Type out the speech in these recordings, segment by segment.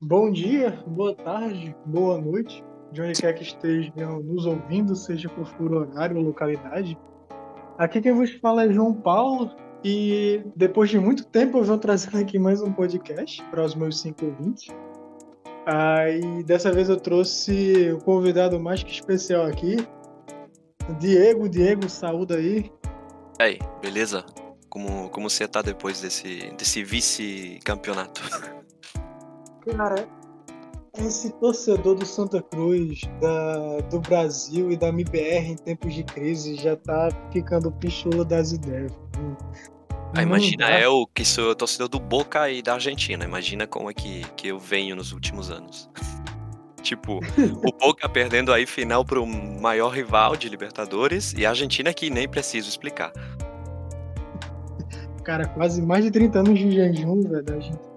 Bom dia, boa tarde, boa noite, de onde quer que estejam nos ouvindo, seja por furo horário ou localidade. Aqui quem vos fala é João Paulo e depois de muito tempo eu vou trazendo aqui mais um podcast para os meus cinco ouvintes. Ah, e dessa vez eu trouxe o convidado mais que especial aqui, Diego. Diego, saúde aí. E aí, beleza? Como, como você tá depois desse, desse vice-campeonato? Cara, esse torcedor do Santa Cruz, da, do Brasil e da MBR em tempos de crise já tá ficando pichula das ideias. Ah, imagina eu, que sou torcedor do Boca e da Argentina. Imagina como é que, que eu venho nos últimos anos. tipo, o Boca perdendo aí final pro maior rival de Libertadores e a Argentina que nem preciso explicar. Cara, quase mais de 30 anos de jejum, velho, da Argentina.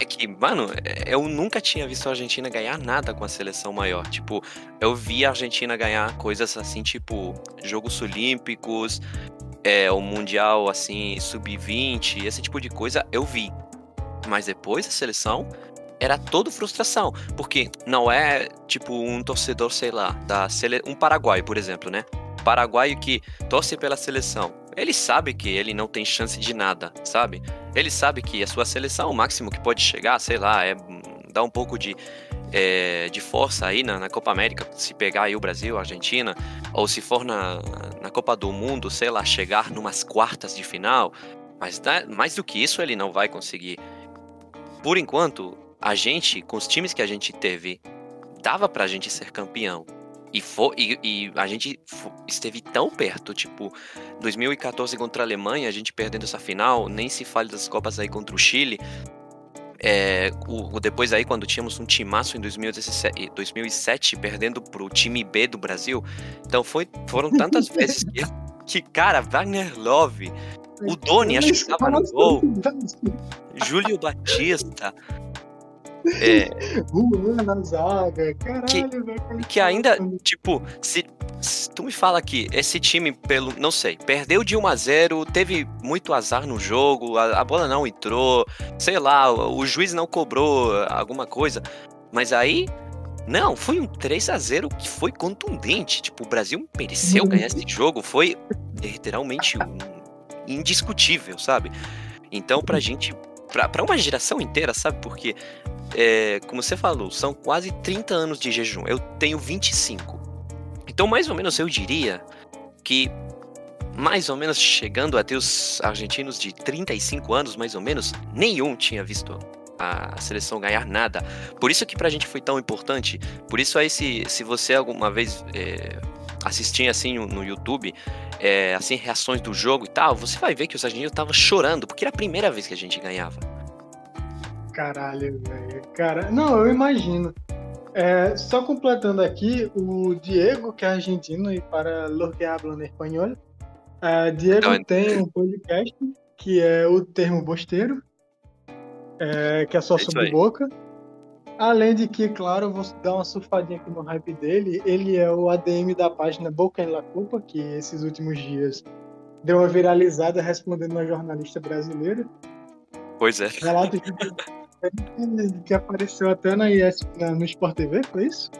É que, mano, é, eu nunca tinha visto a Argentina ganhar nada com a seleção maior. Tipo, eu vi a Argentina ganhar coisas assim, tipo, Jogos Olímpicos, é, o Mundial, assim, Sub-20, esse tipo de coisa, eu vi. Mas depois a seleção era todo frustração. Porque não é, tipo, um torcedor, sei lá, da sele... um paraguaio, por exemplo, né? Paraguaio que torce pela seleção. Ele sabe que ele não tem chance de nada, sabe? Ele sabe que a sua seleção, o máximo que pode chegar, sei lá, é dar um pouco de, é, de força aí na, na, Copa América, se pegar aí o Brasil, a Argentina, ou se for na, na Copa do Mundo, sei lá, chegar numas quartas de final, mas mais do que isso ele não vai conseguir. Por enquanto, a gente, com os times que a gente teve, dava pra gente ser campeão. E, for, e, e, a gente esteve tão perto, tipo, 2014 contra a Alemanha, a gente perdendo essa final, nem se fale das Copas aí contra o Chile. É, o, depois aí, quando tínhamos um timaço em 2017, 2007, perdendo pro time B do Brasil. Então foi, foram tantas vezes que, que, cara, Wagner Love, o Doni acho que estava no gol, Júlio Batista, é. Juan na zaga, caralho, que, velho. Que ainda, tipo, se, se, tu me fala que esse time, pelo. Não sei, perdeu de 1 a 0 teve muito azar no jogo, a, a bola não entrou, sei lá, o, o juiz não cobrou alguma coisa. Mas aí, não, foi um 3 a 0 que foi contundente. Tipo, o Brasil mereceu uhum. ganhar esse jogo. Foi literalmente um, indiscutível, sabe? Então, pra gente. Pra uma geração inteira, sabe? Porque é, como você falou, são quase 30 anos de jejum. Eu tenho 25. Então, mais ou menos, eu diria que, mais ou menos, chegando até os argentinos de 35 anos, mais ou menos, nenhum tinha visto a seleção ganhar nada. Por isso que pra gente foi tão importante. Por isso aí, se, se você alguma vez é, assistir assim no YouTube, é, assim, reações do jogo e tal, você vai ver que os argentinos estavam chorando, porque era a primeira vez que a gente ganhava. Caralho, velho. Cara, não, eu imagino. É, só completando aqui, o Diego, que é argentino e para los que hablan espanhol, é, Diego não, tem um podcast que é o Termo Bosteiro, é, que é só sobre boca. Além de que, claro, eu vou dar uma surfadinha aqui no hype dele. Ele é o ADM da página Boca em La Culpa, que esses últimos dias deu uma viralizada respondendo uma jornalista brasileira. Pois é. Relato de que apareceu até na ES, no Sport TV, foi isso?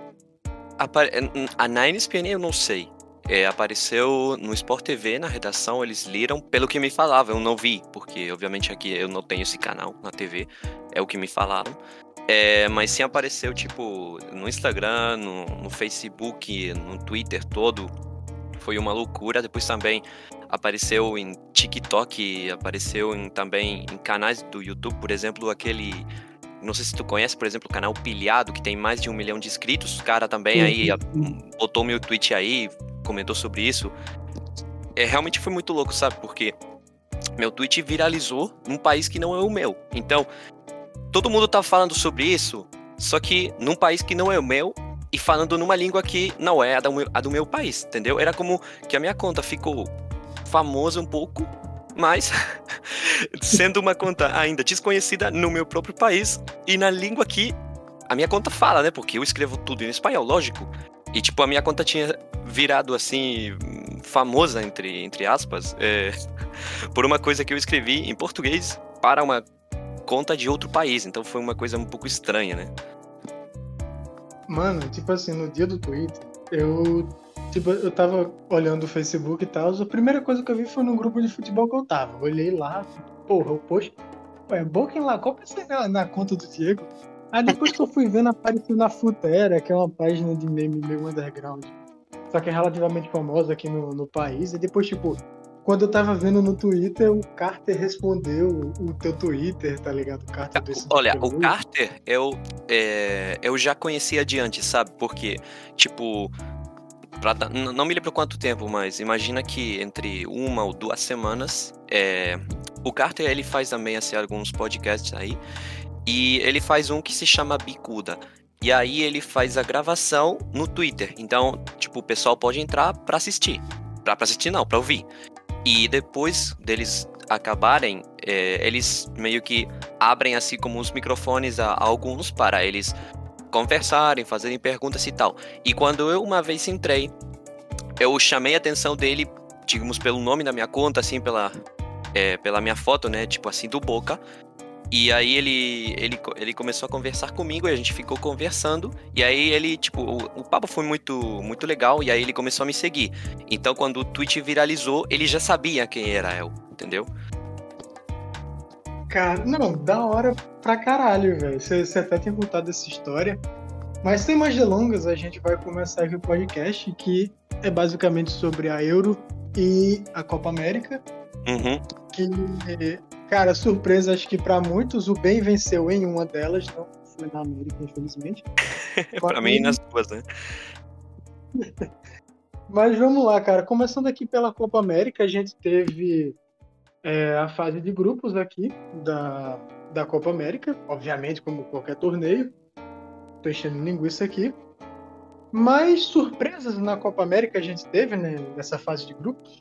Apare... A na ESPN eu não sei. É, apareceu no Sport TV, na redação, eles leram pelo que me falavam, eu não vi, porque obviamente aqui eu não tenho esse canal na TV, é o que me falaram. É, mas sim apareceu, tipo, no Instagram, no, no Facebook, no Twitter todo, foi uma loucura. Depois também apareceu em TikTok, apareceu em, também em canais do YouTube, por exemplo, aquele. Não sei se tu conhece, por exemplo, o canal Pilhado, que tem mais de um milhão de inscritos. O cara também aí botou meu tweet aí, comentou sobre isso. É, realmente foi muito louco, sabe? Porque meu tweet viralizou num país que não é o meu. Então, todo mundo tá falando sobre isso, só que num país que não é o meu e falando numa língua que não é a do meu, a do meu país, entendeu? Era como que a minha conta ficou famosa um pouco, mas sendo uma conta ainda desconhecida no meu próprio país e na língua que a minha conta fala, né? Porque eu escrevo tudo em espanhol, lógico. E tipo, a minha conta tinha virado assim, famosa, entre, entre aspas, é, por uma coisa que eu escrevi em português para uma conta de outro país. Então foi uma coisa um pouco estranha, né? Mano, tipo assim, no dia do Twitter, eu tipo, eu tava olhando o Facebook e tal, a primeira coisa que eu vi foi no grupo de futebol que eu tava. olhei lá, porra, o post. Ué, Boken lá, qual pensei na, na conta do Diego? Aí depois que eu fui vendo, apareceu na Futera, que é uma página de meme meio underground. Só que é relativamente famosa aqui no, no país. E depois, tipo, quando eu tava vendo no Twitter, o Carter respondeu o teu Twitter, tá ligado? O Carter desse Olha, o Carter eu, é, eu já conhecia de antes, sabe? Porque, tipo, pra, não me lembro quanto tempo, mas imagina que entre uma ou duas semanas, é, o Carter ele faz também assim, alguns podcasts aí, e ele faz um que se chama Bicuda. E aí ele faz a gravação no Twitter. Então, tipo, o pessoal pode entrar para assistir. Pra, pra assistir não, pra ouvir. E depois deles acabarem, é, eles meio que abrem assim como os microfones a, a, alguns para eles conversarem, fazerem perguntas e tal. E quando eu uma vez entrei, eu chamei a atenção dele, digamos, pelo nome da minha conta, assim, pela, é, pela minha foto, né? Tipo assim, do Boca. E aí ele, ele, ele começou a conversar comigo e a gente ficou conversando. E aí ele, tipo, o, o, papo foi muito, muito legal e aí ele começou a me seguir. Então quando o tweet viralizou, ele já sabia quem era eu, entendeu? Cara, não, da hora pra caralho, velho. Você, você até tem contado essa história. Mas sem mais delongas, a gente vai começar aqui o podcast que é basicamente sobre a Euro e a Copa América. Uhum. Que Cara, surpresa, acho que para muitos o bem venceu em uma delas, não foi na América, infelizmente. para mim, nas duas, né? Mas vamos lá, cara. Começando aqui pela Copa América, a gente teve é, a fase de grupos aqui da, da Copa América, obviamente, como qualquer torneio. Tô enchendo linguiça aqui. Mas surpresas na Copa América a gente teve né, nessa fase de grupos?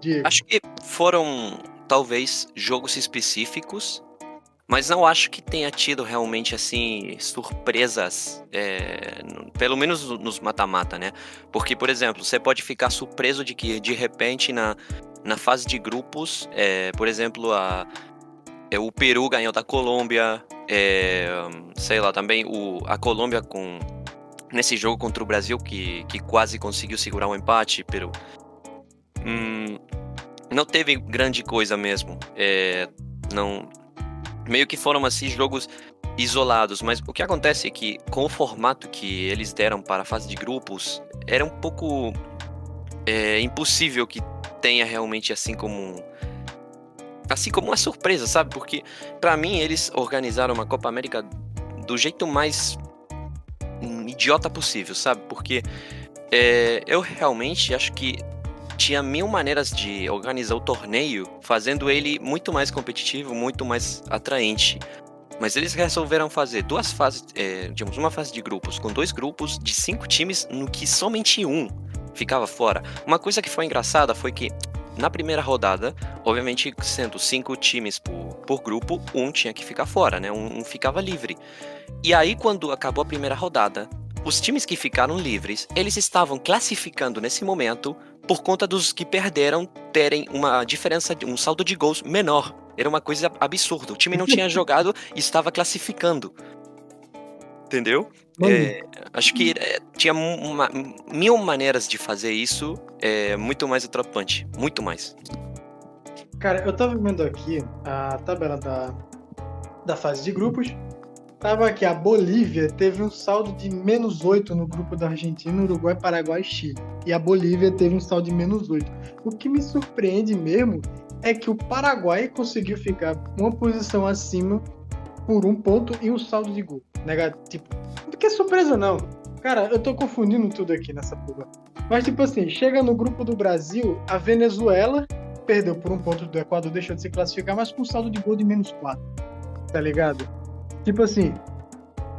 Diego. Acho que foram talvez jogos específicos, mas não acho que tenha tido realmente assim surpresas, é, pelo menos nos mata-mata, né? Porque, por exemplo, você pode ficar surpreso de que de repente na, na fase de grupos, é, por exemplo, a, é, o Peru ganhou da Colômbia, é, sei lá, também o, a Colômbia com nesse jogo contra o Brasil que, que quase conseguiu segurar um empate, Peru. Hum, não teve grande coisa mesmo. É, não meio que foram assim jogos isolados, mas o que acontece é que com o formato que eles deram para a fase de grupos era um pouco é, impossível que tenha realmente assim como assim como uma surpresa, sabe? Porque para mim eles organizaram uma Copa América do jeito mais idiota possível, sabe? Porque é, eu realmente acho que tinha mil maneiras de organizar o torneio, fazendo ele muito mais competitivo, muito mais atraente. Mas eles resolveram fazer duas fases, é, digamos, uma fase de grupos, com dois grupos de cinco times, no que somente um ficava fora. Uma coisa que foi engraçada foi que na primeira rodada, obviamente sendo cinco times por, por grupo, um tinha que ficar fora, né? Um, um ficava livre. E aí, quando acabou a primeira rodada, os times que ficaram livres, eles estavam classificando nesse momento por conta dos que perderam terem uma diferença, um saldo de gols menor. Era uma coisa absurda. O time não tinha jogado e estava classificando. Entendeu? É, acho que é, tinha uma, mil maneiras de fazer isso é, muito mais atrapante. Muito mais. Cara, eu tava vendo aqui a tabela da, da fase de grupos. Tava aqui, a Bolívia teve um saldo de menos 8 no grupo da Argentina, Uruguai, Paraguai e Chile. E a Bolívia teve um saldo de menos 8. O que me surpreende mesmo é que o Paraguai conseguiu ficar uma posição acima por um ponto e um saldo de gol. Negativo. Tipo, não que surpresa não. Cara, eu tô confundindo tudo aqui nessa porra. Mas tipo assim, chega no grupo do Brasil, a Venezuela perdeu por um ponto do Equador, deixou de se classificar, mas com um saldo de gol de menos 4. Tá ligado? Tipo assim,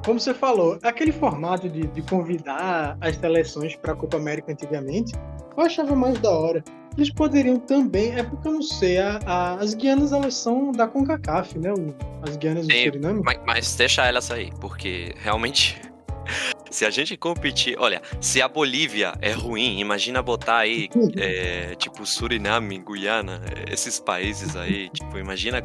como você falou, aquele formato de, de convidar as seleções para a Copa América antigamente, eu achava mais da hora. Eles poderiam também, é porque eu não sei, a, a, as Guianas elas são da CONCACAF, né? As Guianas do Suriname. Mas, mas deixa elas aí, porque realmente se a gente competir, olha, se a Bolívia é ruim, imagina botar aí, é, tipo, Suriname, Guiana, esses países aí, tipo, imagina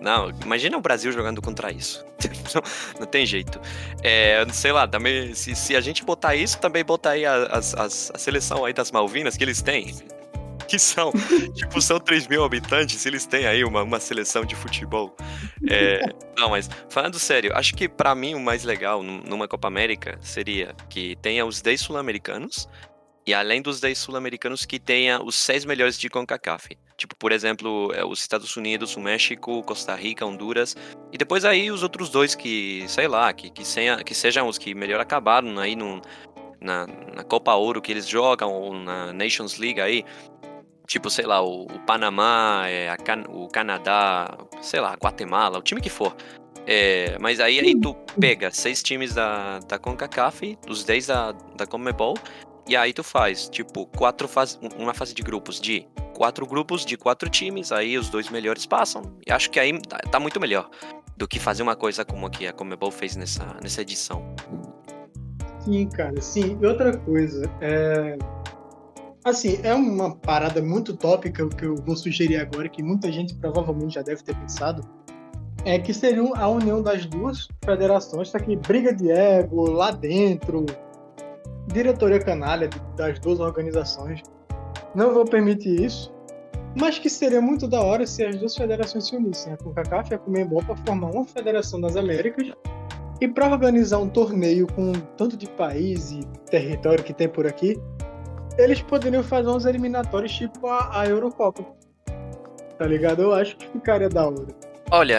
Não, imagina o Brasil jogando contra isso. Não, não tem jeito. É, sei lá, também, se, se a gente botar isso, também botar aí a, a, a, a seleção aí das Malvinas que eles têm que são, tipo, são 3 mil habitantes, eles têm aí uma, uma seleção de futebol. É, não, mas falando sério, acho que para mim o mais legal numa Copa América seria que tenha os 10 sul-americanos e além dos 10 sul-americanos que tenha os seis melhores de CONCACAF. Tipo, por exemplo, é, os Estados Unidos, o México, Costa Rica, Honduras. E depois aí os outros dois que, sei lá, que, que, senha, que sejam os que melhor acabaram aí no, na, na Copa Ouro que eles jogam, ou na Nations League aí. Tipo, sei lá, o, o Panamá, é, Can, o Canadá, sei lá, Guatemala, o time que for. É, mas aí, aí tu pega seis times da, da CONCACAF, os dez da, da CONMEBOL, e aí tu faz, tipo, quatro fase, uma fase de grupos de quatro grupos de quatro times, aí os dois melhores passam. E acho que aí tá, tá muito melhor do que fazer uma coisa como a que a Comebol fez nessa, nessa edição. Sim, cara, sim. E outra coisa, é Assim, é uma parada muito tópica que eu vou sugerir agora, que muita gente provavelmente já deve ter pensado, é que seria a união das duas federações, tá aqui briga de ego lá dentro, diretoria canalha das duas organizações. Não vou permitir isso, mas que seria muito da hora se as duas federações se unissem, a CONCACAF e a Comembol, para formar uma federação das Américas e para organizar um torneio com tanto de país e território que tem por aqui, eles poderiam fazer uns eliminatórios tipo a, a Eurocopa. Tá ligado? Eu acho que ficaria da hora. Olha,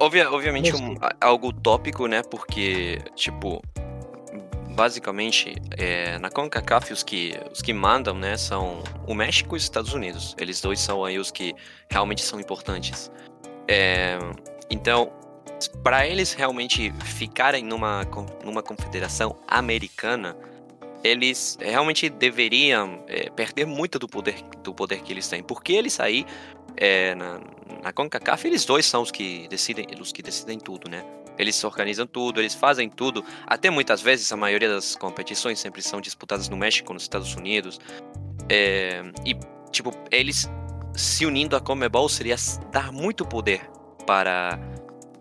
obvia, obviamente um, algo tópico, né? Porque, tipo, basicamente, é, na CONCACAF os que, os que mandam, né, são o México e os Estados Unidos. Eles dois são aí os que realmente são importantes. É, então, para eles realmente ficarem numa, numa confederação americana, eles realmente deveriam é, perder muito do poder, do poder que eles têm. Porque eles aí, é, na, na CONCACAF, eles dois são os que decidem, os que decidem tudo, né? Eles organizam tudo, eles fazem tudo. Até muitas vezes a maioria das competições sempre são disputadas no México, nos Estados Unidos. É, e, tipo, eles se unindo à Comebol seria dar muito poder para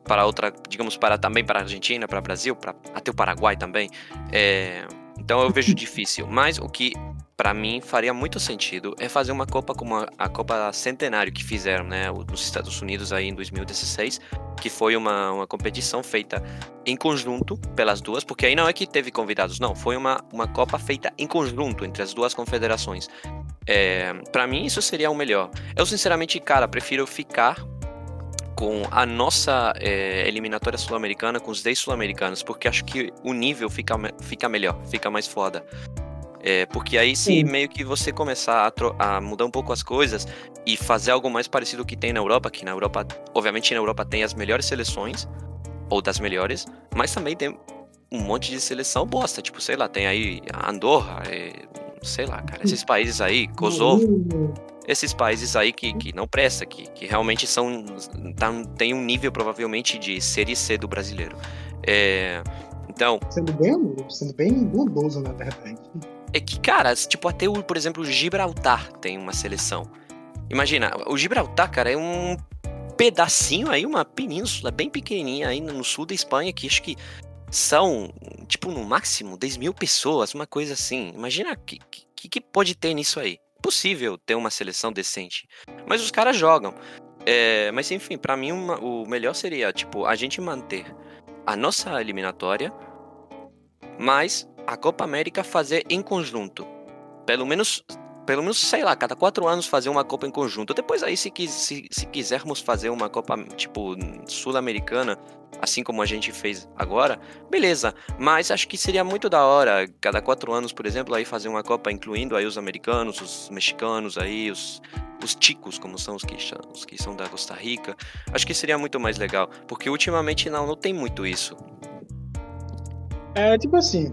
para outra, digamos, para também para a Argentina, para o Brasil, para até o Paraguai também. É, então eu vejo difícil. Mas o que para mim faria muito sentido é fazer uma Copa como a, a, Copa Centenário que fizeram, né, nos Estados Unidos aí em 2016, que foi uma, uma competição feita em conjunto pelas duas, porque aí não é que teve convidados, não, foi uma, uma Copa feita em conjunto entre as duas confederações. É, para mim isso seria o melhor. Eu sinceramente, cara, prefiro ficar com a nossa é, eliminatória sul-americana, com os 10 sul-americanos, porque acho que o nível fica, fica melhor, fica mais foda. É, porque aí se Sim. meio que você começar a, a, mudar um pouco as coisas e fazer algo mais parecido que tem na Europa, que na Europa, obviamente na Europa tem as melhores seleções, ou das melhores, mas também tem um monte de seleção bosta, tipo, sei lá, tem aí Andorra, é, sei lá, cara, esses países aí, Kosovo, esses países aí que, que não presta, que, que realmente são tá, tem um nível provavelmente de série C do brasileiro. É, então. Sendo bem, sendo bem bondoso, na verdade. É que, cara, tipo, até o, por exemplo, o Gibraltar tem uma seleção. Imagina, o Gibraltar, cara, é um pedacinho aí, uma península bem pequenininha aí no sul da Espanha, que acho que são, tipo, no máximo 10 mil pessoas, uma coisa assim. Imagina o que, que, que pode ter nisso aí possível ter uma seleção decente. Mas os caras jogam. É, mas enfim, para mim uma, o melhor seria, tipo, a gente manter a nossa eliminatória, mas a Copa América fazer em conjunto. Pelo menos, pelo menos, sei lá, cada quatro anos fazer uma Copa em conjunto. Depois aí, se, se, se quisermos fazer uma Copa, tipo, sul-americana, assim como a gente fez agora, beleza. Mas acho que seria muito da hora, cada quatro anos, por exemplo, aí fazer uma Copa incluindo aí os americanos, os mexicanos aí, os, os ticos, como são os que, os que são da Costa Rica. Acho que seria muito mais legal, porque ultimamente não, não tem muito isso. É, tipo assim,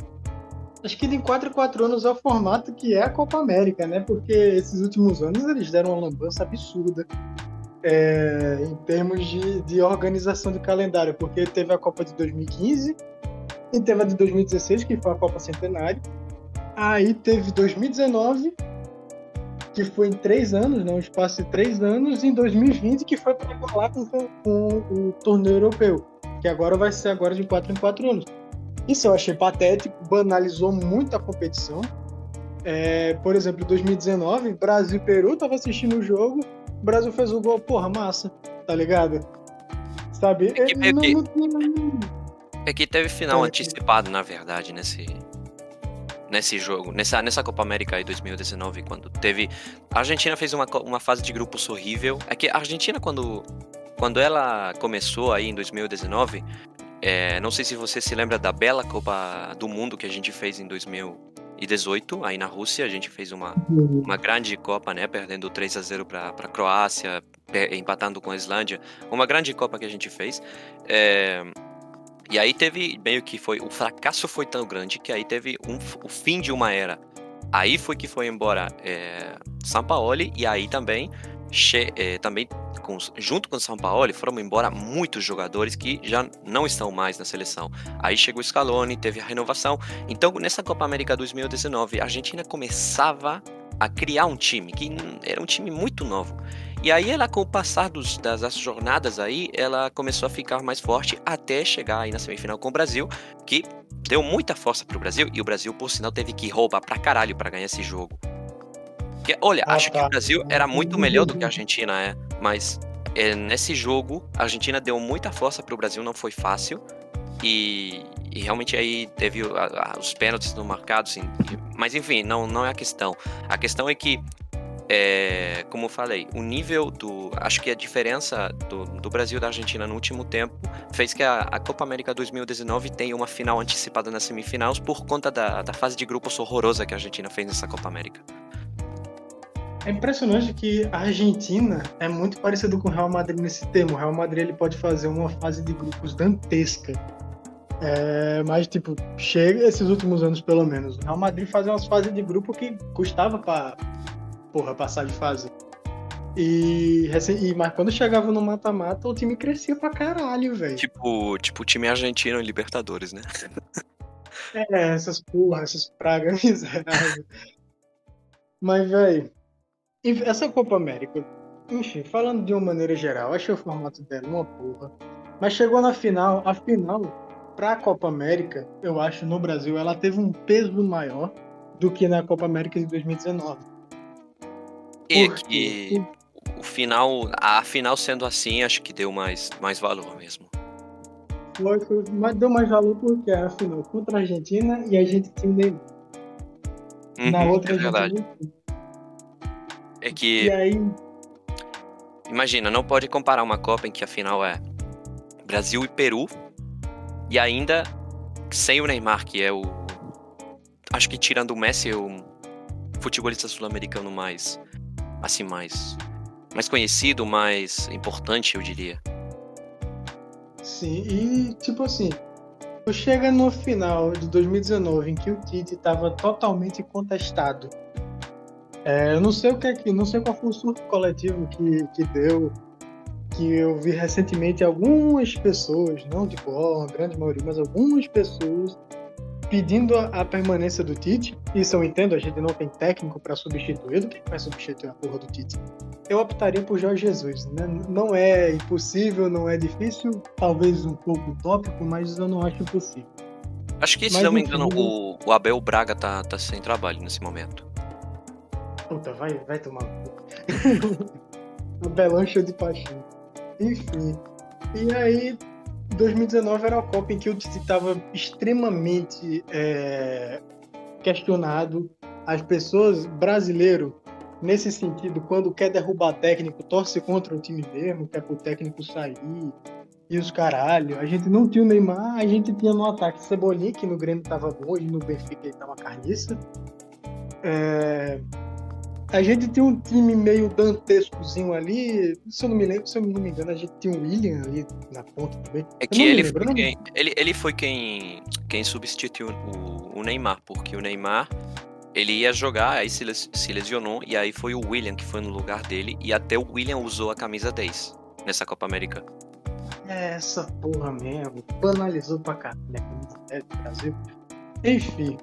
acho que de 4 em 4 anos é o formato que é a Copa América, né? Porque esses últimos anos eles deram uma lambança absurda é, em termos de, de organização de calendário, porque teve a Copa de 2015 e teve a de 2016, que foi a Copa Centenário. Aí teve 2019, que foi em três anos, né, um espaço de três anos, em 2020, que foi para falar com, com, o torneio europeu, que agora vai ser agora de quatro em quatro anos. Isso eu achei patético, banalizou muito a competição. É, por exemplo, em 2019, Brasil e Peru, tava assistindo o jogo, o Brasil fez o gol, porra, massa, tá ligado? Sabe? É que, não, não é que teve final é, antecipado, na verdade, nesse, nesse jogo, nessa, nessa Copa América aí 2019, quando teve. A Argentina fez uma, uma fase de grupos horrível. É que a Argentina, quando, quando ela começou aí em 2019, é, não sei se você se lembra da bela Copa do Mundo que a gente fez em 2018, aí na Rússia. A gente fez uma, uhum. uma grande Copa, né? Perdendo 3 a 0 para a Croácia, empatando com a Islândia. Uma grande Copa que a gente fez. É, e aí teve meio que foi. O fracasso foi tão grande que aí teve um, o fim de uma era. Aí foi que foi embora é, Sampaoli e aí também, che, é, também com, junto com São Paulo foram embora muitos jogadores que já não estão mais na seleção. Aí chegou o Scaloni, teve a renovação. Então nessa Copa América 2019 a Argentina começava a criar um time que era um time muito novo. E aí ela, com o passar dos, das, das jornadas aí, ela começou a ficar mais forte até chegar aí na semifinal com o Brasil, que deu muita força pro Brasil, e o Brasil, por sinal, teve que roubar pra caralho pra ganhar esse jogo. Porque, olha, ah, acho tá. que o Brasil era muito melhor do que a Argentina, é, mas é, nesse jogo, a Argentina deu muita força pro Brasil, não foi fácil, e, e realmente aí teve a, a, os pênaltis não marcados, assim, mas enfim, não, não é a questão. A questão é que é, como eu falei, o nível do. Acho que a diferença do, do Brasil e da Argentina no último tempo fez que a, a, Copa América 2019 tenha uma final antecipada nas semifinais por conta da, da fase de grupos horrorosa que a Argentina fez nessa Copa América. É impressionante que a Argentina é muito parecido com o Real Madrid nesse tema. O Real Madrid ele pode fazer uma fase de grupos dantesca. É, mas, tipo, chega esses últimos anos, pelo menos. O Real Madrid fazia umas fases de grupo que custava para porra, passar de fase. E, e, mas quando chegava no mata-mata, o time crescia pra caralho, velho. Tipo, tipo time argentino em Libertadores, né? É, essas porra, essas pragas miseráveis. mas, velho, essa Copa América, enfim, falando de uma maneira geral, achei o formato dela uma porra. Mas chegou na final, a final, pra Copa América, eu acho, no Brasil, ela teve um peso maior do que na Copa América de 2019 e que o final, a final sendo assim, acho que deu mais, mais valor mesmo. Foi, foi, mas deu mais valor porque era final contra a Argentina e a gente tinha Neymar. Uhum, Na outra é verdade. É que. E aí. Imagina, não pode comparar uma Copa em que a final é Brasil e Peru e ainda sem o Neymar, que é o. Acho que tirando o Messi, é o futebolista sul-americano mais assim mais mais conhecido, mais importante, eu diria. Sim, e tipo assim, chega no final de 2019 em que o Tite estava totalmente contestado. É, eu não sei o que é que, não sei qual foi o surto coletivo que, que deu, que eu vi recentemente algumas pessoas, não de boa, a grande maioria, mas algumas pessoas pedindo a, permanência do Tite. Isso eu entendo, a gente não tem técnico para substituir. Do que vai substituir a porra do Tite? Eu optaria por Jorge Jesus. Né? Não é impossível, não é difícil, talvez um pouco utópico, mas eu não acho impossível. Acho que, se mas, não me engano, o, o, Abel Braga tá, tá sem trabalho nesse momento. Puta, vai, vai tomar um Abelão show de paixão. Enfim. E aí, 2019 era a Copa em que o Tite estava extremamente é, questionado. As pessoas brasileiro, nesse sentido, quando quer derrubar técnico, torce contra o time mesmo, quer que o técnico sair e os caralho. A gente não tinha o Neymar, a gente tinha no ataque Cebolinha, que no Grêmio tava bom, e no Benfica ele tava carniça. É, a gente tinha um time meio dantescozinho ali. Se eu não me lembro, se eu não me engano, a gente tinha um William ali na ponta também. É que ele lembro, foi, quem, ele, ele foi quem, quem substituiu o, o, Neymar, porque o Neymar ele ia jogar, aí se, se lesionou, e aí foi o William que foi no lugar dele, e até o William usou a camisa 10 nessa Copa América. É, essa porra mesmo, banalizou pra caralho camisa 10 do Brasil. Enfim,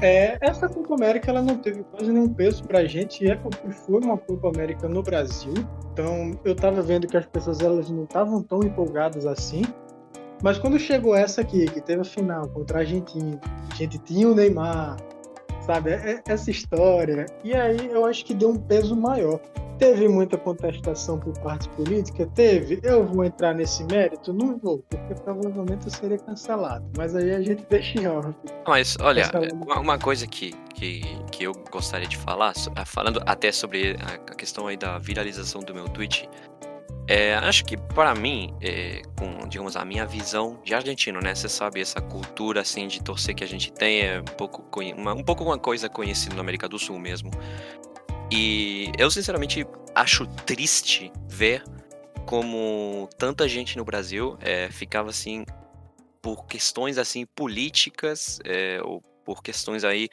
É, essa Copa América ela não teve quase nenhum peso pra gente, e é porque foi uma Copa América no Brasil. Então eu tava vendo que as pessoas elas não estavam tão empolgadas assim. Mas quando chegou essa aqui, que teve a final contra a Argentina, a gente tinha o Neymar, sabe? É, é essa história. E aí eu acho que deu um peso maior. Teve muita contestação por parte política? Teve. Eu vou entrar nesse mérito? Não vou, porque provavelmente eu seria cancelado. Mas aí a gente deixa em off. Mas, olha, uma coisa que, que, que eu gostaria de falar, falando até sobre a questão aí da viralização do meu tweet, é, acho que para mim, é, com digamos a minha visão de argentino, né? Você sabe essa cultura assim de torcer que a gente tem é um pouco uma, um pouco uma coisa conhecida na América do Sul mesmo. E eu sinceramente acho triste ver como tanta gente no Brasil é, ficava assim por questões assim políticas é, ou por questões aí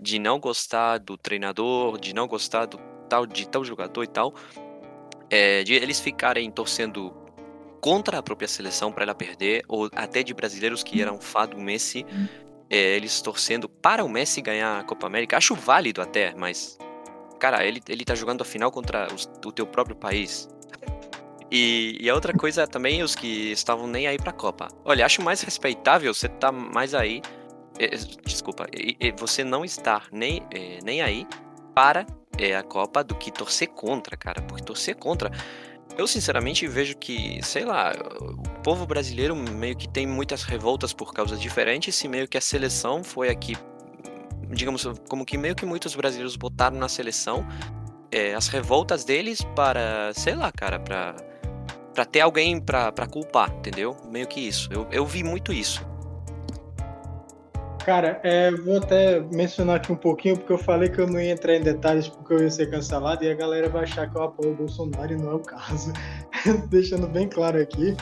de não gostar do treinador, de não gostar do tal de tal jogador e tal, é, de eles ficarem torcendo contra a própria seleção para ela perder, ou até de brasileiros que eram fã do Messi, é, eles torcendo para o Messi ganhar a Copa América. Acho válido até, mas cara, ele, ele tá jogando a final contra os, o teu próprio país. E, e, a outra coisa também, os que estavam nem aí pra Copa. Olha, acho mais respeitável você tá mais aí. É, desculpa, você não estar nem, é, nem aí para é, a Copa do que torcer contra, cara. Porque torcer contra. Eu sinceramente vejo que, sei lá, o povo brasileiro meio que tem muitas revoltas por causas diferentes e meio que a seleção foi aqui digamos, como que meio que muitos brasileiros botaram na seleção é, as revoltas deles para, sei lá, cara, para para ter alguém para culpar, entendeu? Meio que isso. Eu, eu vi muito isso. Cara, é, vou até mencionar aqui um pouquinho, porque eu falei que eu não ia entrar em detalhes porque eu ia ser cancelado e a galera vai achar que eu apoio o Bolsonaro e não é o caso. Deixando bem claro aqui.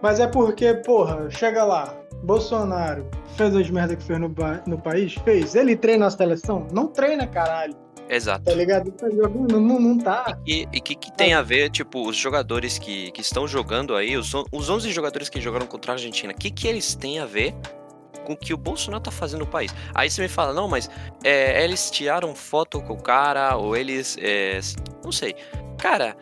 Mas é porque, porra, chega lá, Bolsonaro fez as merdas que fez no, no país? Fez. Ele treina a seleção? Não treina, caralho. Exato. Tá ligado? Tá jogando, não, não tá. E o que, que tem a ver, tipo, os jogadores que, que estão jogando aí, os, os 11 jogadores que jogaram contra a Argentina, o que, que eles têm a ver com o que o Bolsonaro tá fazendo no país? Aí você me fala, não, mas é, eles tiraram foto com o cara, ou eles. É, não sei. Cara,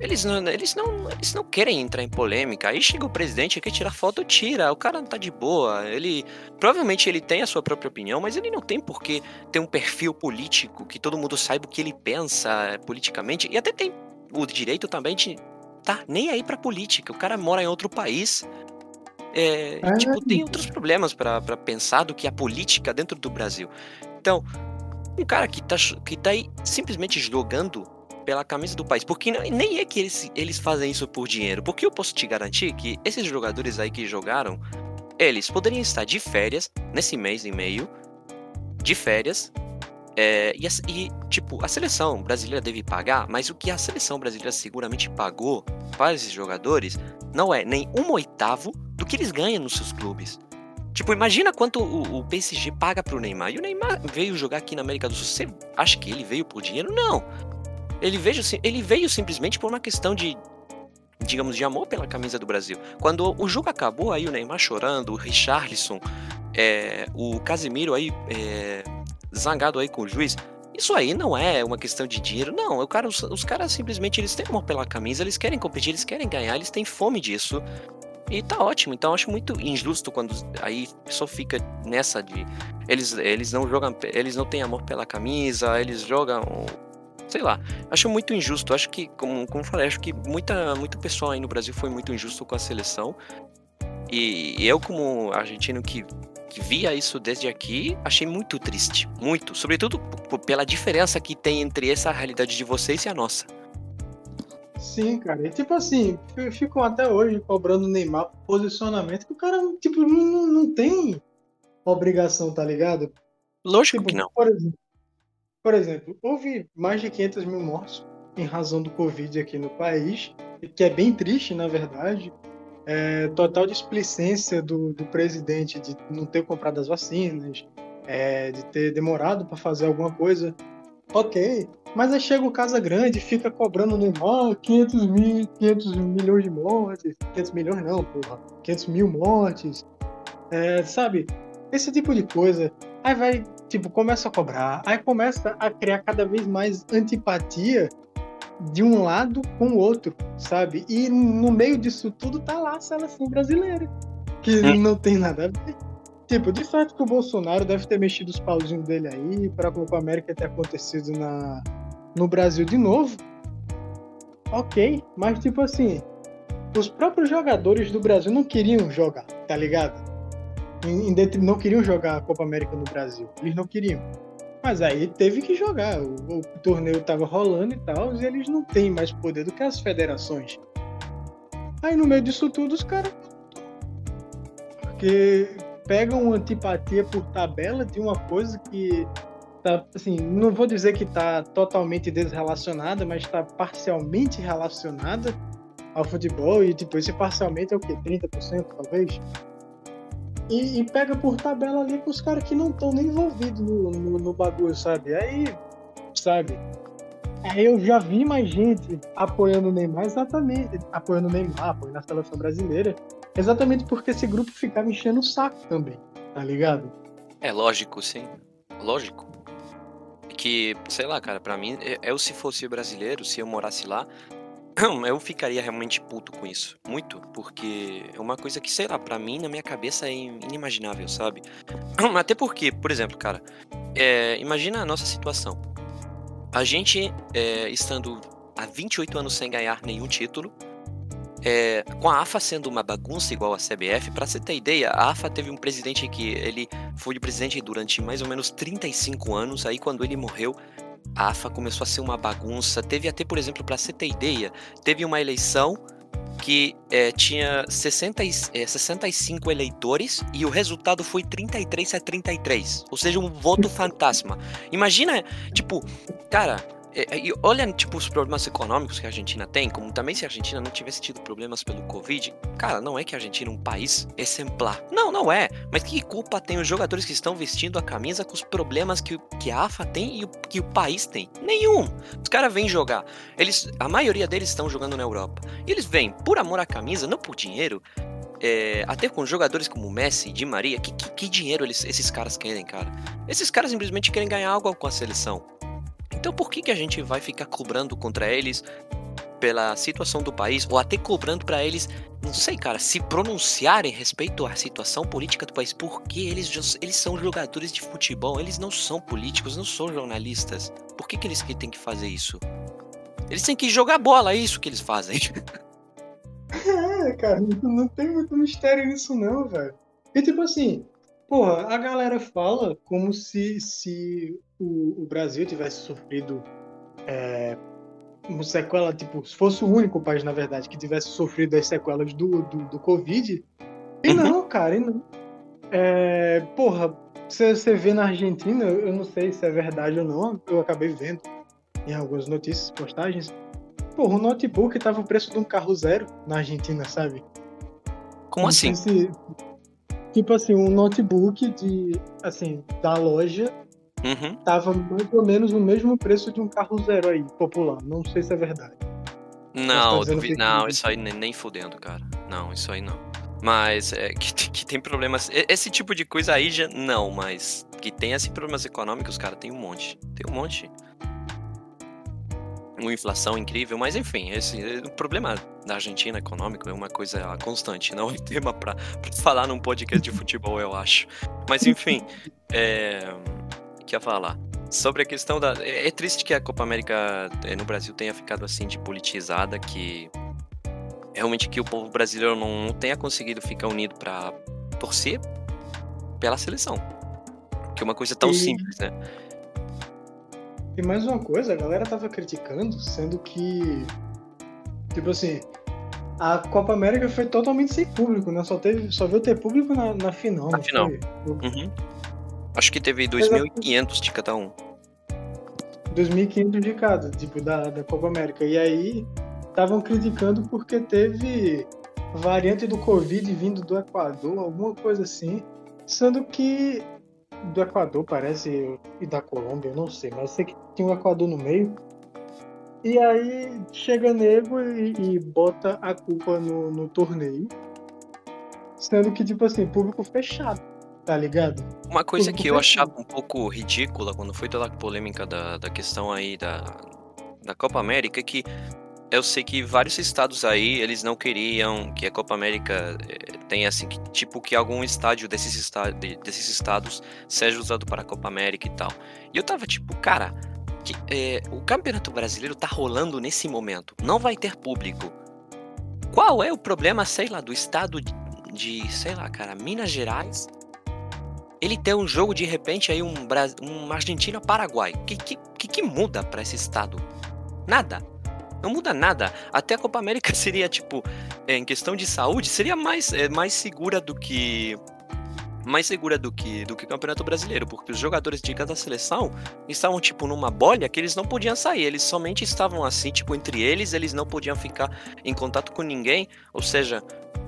eles não, eles, não, eles não querem entrar em polêmica. Aí chega o presidente quer tirar foto, tira. O cara não tá de boa. Ele. Provavelmente ele tem a sua própria opinião, mas ele não tem por que ter um perfil político que todo mundo saiba o que ele pensa eh, politicamente. E até tem o direito também de tá nem aí pra política. O cara mora em outro país. É, é. Tipo, tem outros problemas para pensar do que a política dentro do Brasil. Então, um cara que tá, que tá aí simplesmente jogando pela camisa do país. Porque nem é que eles, eles fazem isso por dinheiro. Porque eu posso te garantir que esses jogadores aí que jogaram, eles poderiam estar de férias nesse mês e meio, de férias. É, e, e, tipo, a seleção brasileira deve pagar, mas o que a seleção brasileira seguramente pagou para esses jogadores não é nem um oitavo do que eles ganham nos seus clubes. Tipo, imagina quanto o, o PSG paga pro Neymar. E o Neymar veio jogar aqui na América do Sul. Você acha que ele veio por dinheiro? Não. Ele veio, ele veio simplesmente por uma questão de, digamos, de amor pela camisa do Brasil. Quando o jogo acabou, aí o Neymar chorando, o Richarlison, é, o Casemiro aí é, zangado aí com o juiz. Isso aí não é uma questão de dinheiro, não. O cara, os, os caras simplesmente eles têm amor pela camisa, eles querem competir, eles querem ganhar, eles têm fome disso. E tá ótimo. Então acho muito injusto quando aí só fica nessa de eles eles não jogam, eles não têm amor pela camisa, eles jogam sei lá, acho muito injusto. Acho que, como, como falei, acho que muita, muito pessoal aí no Brasil foi muito injusto com a seleção. E eu, como argentino que, que via isso desde aqui, achei muito triste. Muito. Sobretudo pela diferença que tem entre essa realidade de vocês e a nossa. Sim, cara. E tipo assim, ficam até hoje cobrando o Neymar posicionamento que o cara, tipo, não, não tem obrigação, tá ligado? Lógico tipo, que não. Por exemplo, por exemplo, houve mais de 500 mil mortos em razão do Covid aqui no país, que é bem triste, na verdade. É, total displicência do, do, presidente de não ter comprado as vacinas, é, de ter demorado para fazer alguma coisa. Ok, mas aí chega o Casa Grande fica cobrando no Neymar 500, mil, 500 milhões de mortes. 500 milhões não, porra. 500 mil mortes. É, sabe? Esse tipo de coisa Aí vai, tipo, começa a cobrar, aí começa a criar cada vez mais antipatia de um lado com o outro, sabe? E no meio disso tudo tá lá a seleção brasileira, que hum. não tem nada a ver. Tipo, de fato que o Bolsonaro deve ter mexido os pauzinhos dele aí pra Copa América ter acontecido na, no Brasil de novo. Ok, mas tipo assim, os próprios jogadores do Brasil não queriam jogar, tá ligado? Não queriam jogar a Copa América no Brasil. Eles não queriam. Mas aí teve que jogar. O, o torneio tava rolando e tal, e eles não têm mais poder do que as federações. Aí no meio disso tudo os caras. Porque pegam antipatia por tabela de uma coisa que tá, assim, não vou dizer que tá totalmente desrelacionada, mas está parcialmente relacionada ao futebol e tipo, esse parcialmente é o quê? 30% talvez? E, e, pega por tabela ali com os caras que não estão nem envolvidos no, no, no, bagulho, sabe? Aí, sabe? Aí eu já vi mais gente apoiando o Neymar, exatamente, apoiando o Neymar, apoiando a seleção brasileira, exatamente porque esse grupo ficava enchendo o saco também, tá ligado? É lógico, sim. Lógico. Que, sei lá, cara, para mim, eu se fosse brasileiro, se eu morasse lá, eu ficaria realmente puto com isso. Muito, porque é uma coisa que, sei lá, para mim, na minha cabeça é inimaginável, sabe? Até porque, por exemplo, cara, é, imagina a nossa situação. A gente, é, estando há 28 anos sem ganhar nenhum título, é, com a AFA sendo uma bagunça igual a CBF, para você ter ideia, a AFA teve um presidente que ele foi presidente durante mais ou menos 35 anos, aí quando ele morreu, a AFA começou a ser uma bagunça. Teve até, por exemplo, para você ter ideia, teve uma eleição que é, tinha 60, é, 65 eleitores e o resultado foi 33 a 33. Ou seja, um voto fantasma. Imagina, tipo, cara, é, é, e olha, tipo, os problemas econômicos que a Argentina tem, como também se a Argentina não tivesse tido problemas pelo Covid, cara, não é que a Argentina é um país exemplar. Não, não é. Mas que culpa tem os jogadores que estão vestindo a camisa com os problemas que, que a AFA tem e o, que o país tem? Nenhum. Os caras vêm jogar. Eles, a maioria deles estão jogando na Europa. E eles vêm por amor à camisa, não por dinheiro. É, até com jogadores como Messi, Di Maria, que, que, que dinheiro eles, esses caras querem, cara? Esses caras simplesmente querem ganhar algo com a seleção. Então por que, que a gente vai ficar cobrando contra eles pela situação do país, ou até cobrando para eles, não sei, cara, se pronunciarem respeito à situação política do país, porque eles, eles são jogadores de futebol, eles não são políticos, não são jornalistas. Por que, que eles que têm que fazer isso? Eles têm que jogar bola, é isso que eles fazem. É, cara, não tem muito mistério nisso não, velho. E tipo assim, porra, a galera fala como se, se o, o Brasil tivesse sofrido é, uma sequela, tipo, se fosse o único país, na verdade, que tivesse sofrido as sequelas do, do, do Covid. E uhum. não, cara, e não. É, porra, você, vê na Argentina, eu não sei se é verdade ou não, eu acabei vendo em algumas notícias, postagens. Porra, o notebook tava o preço de um carro zero na Argentina, sabe? Como assim? Se, tipo assim, um notebook de, assim, da loja Uhum. Tava mais ou menos o mesmo preço de um carro zero aí, popular. Não sei se é verdade. Não, duvi... não, isso aí nem, nem fudendo, cara. Não, isso aí não. Mas é, que, que tem problemas. Esse tipo de coisa aí já. Não, mas que tem esses problemas econômicos, cara, tem um monte. Tem um monte. Uma inflação incrível, mas enfim, esse o problema da Argentina econômico é uma coisa constante, não é tema pra, pra falar num podcast de futebol, eu acho. Mas enfim, é ia falar. Sobre a questão da. É, é triste que a Copa América é, no Brasil tenha ficado assim de politizada, que realmente que o povo brasileiro não, tenha conseguido ficar unido para torcer pela seleção. Que é uma coisa tão e... simples, né? E mais uma coisa, a galera tava criticando, sendo que. Tipo assim, a Copa América foi totalmente sem público, né? Só, teve, só viu ter público na, na final. Na final. Uhum. Acho que teve 2.500 de cada um. 2.500 de cada, tipo, da, da Copa América. E aí, estavam criticando porque teve variante do Covid vindo do Equador, alguma coisa assim. Sendo que do Equador, parece, e da Colômbia, eu não sei, mas sei que tinha o Equador no meio. E aí chega nego e, e bota a culpa no, no torneio. Sendo que, tipo assim, público fechado tá ligado? Uma coisa que eu achava um pouco ridícula quando foi toda a polêmica da, da questão aí da, da Copa América é que eu sei que vários estados aí, eles não queriam que a Copa América eh, tenha assim, que- tipo que algum estádio desses, esta- de- desses estados seja usado para a Copa América e tal. E eu tava tipo, cara, que, eh, o Campeonato Brasileiro tá rolando nesse momento, não vai ter público. Qual é o problema, sei lá, do estado de, de, sei lá, cara, Minas Gerais ele ter um jogo de repente aí um, um Argentina-Paraguai. O que, que, que, muda pra esse estado? Nada. Não muda nada. Até a Copa América seria, tipo, é, em questão de saúde, seria mais, é, mais segura do que. Mais segura do que, do que o Campeonato Brasileiro, porque os jogadores de cada seleção estavam, tipo, numa bolha que eles não podiam sair. Eles somente estavam assim, tipo, entre eles, eles não podiam ficar em contato com ninguém. Ou seja,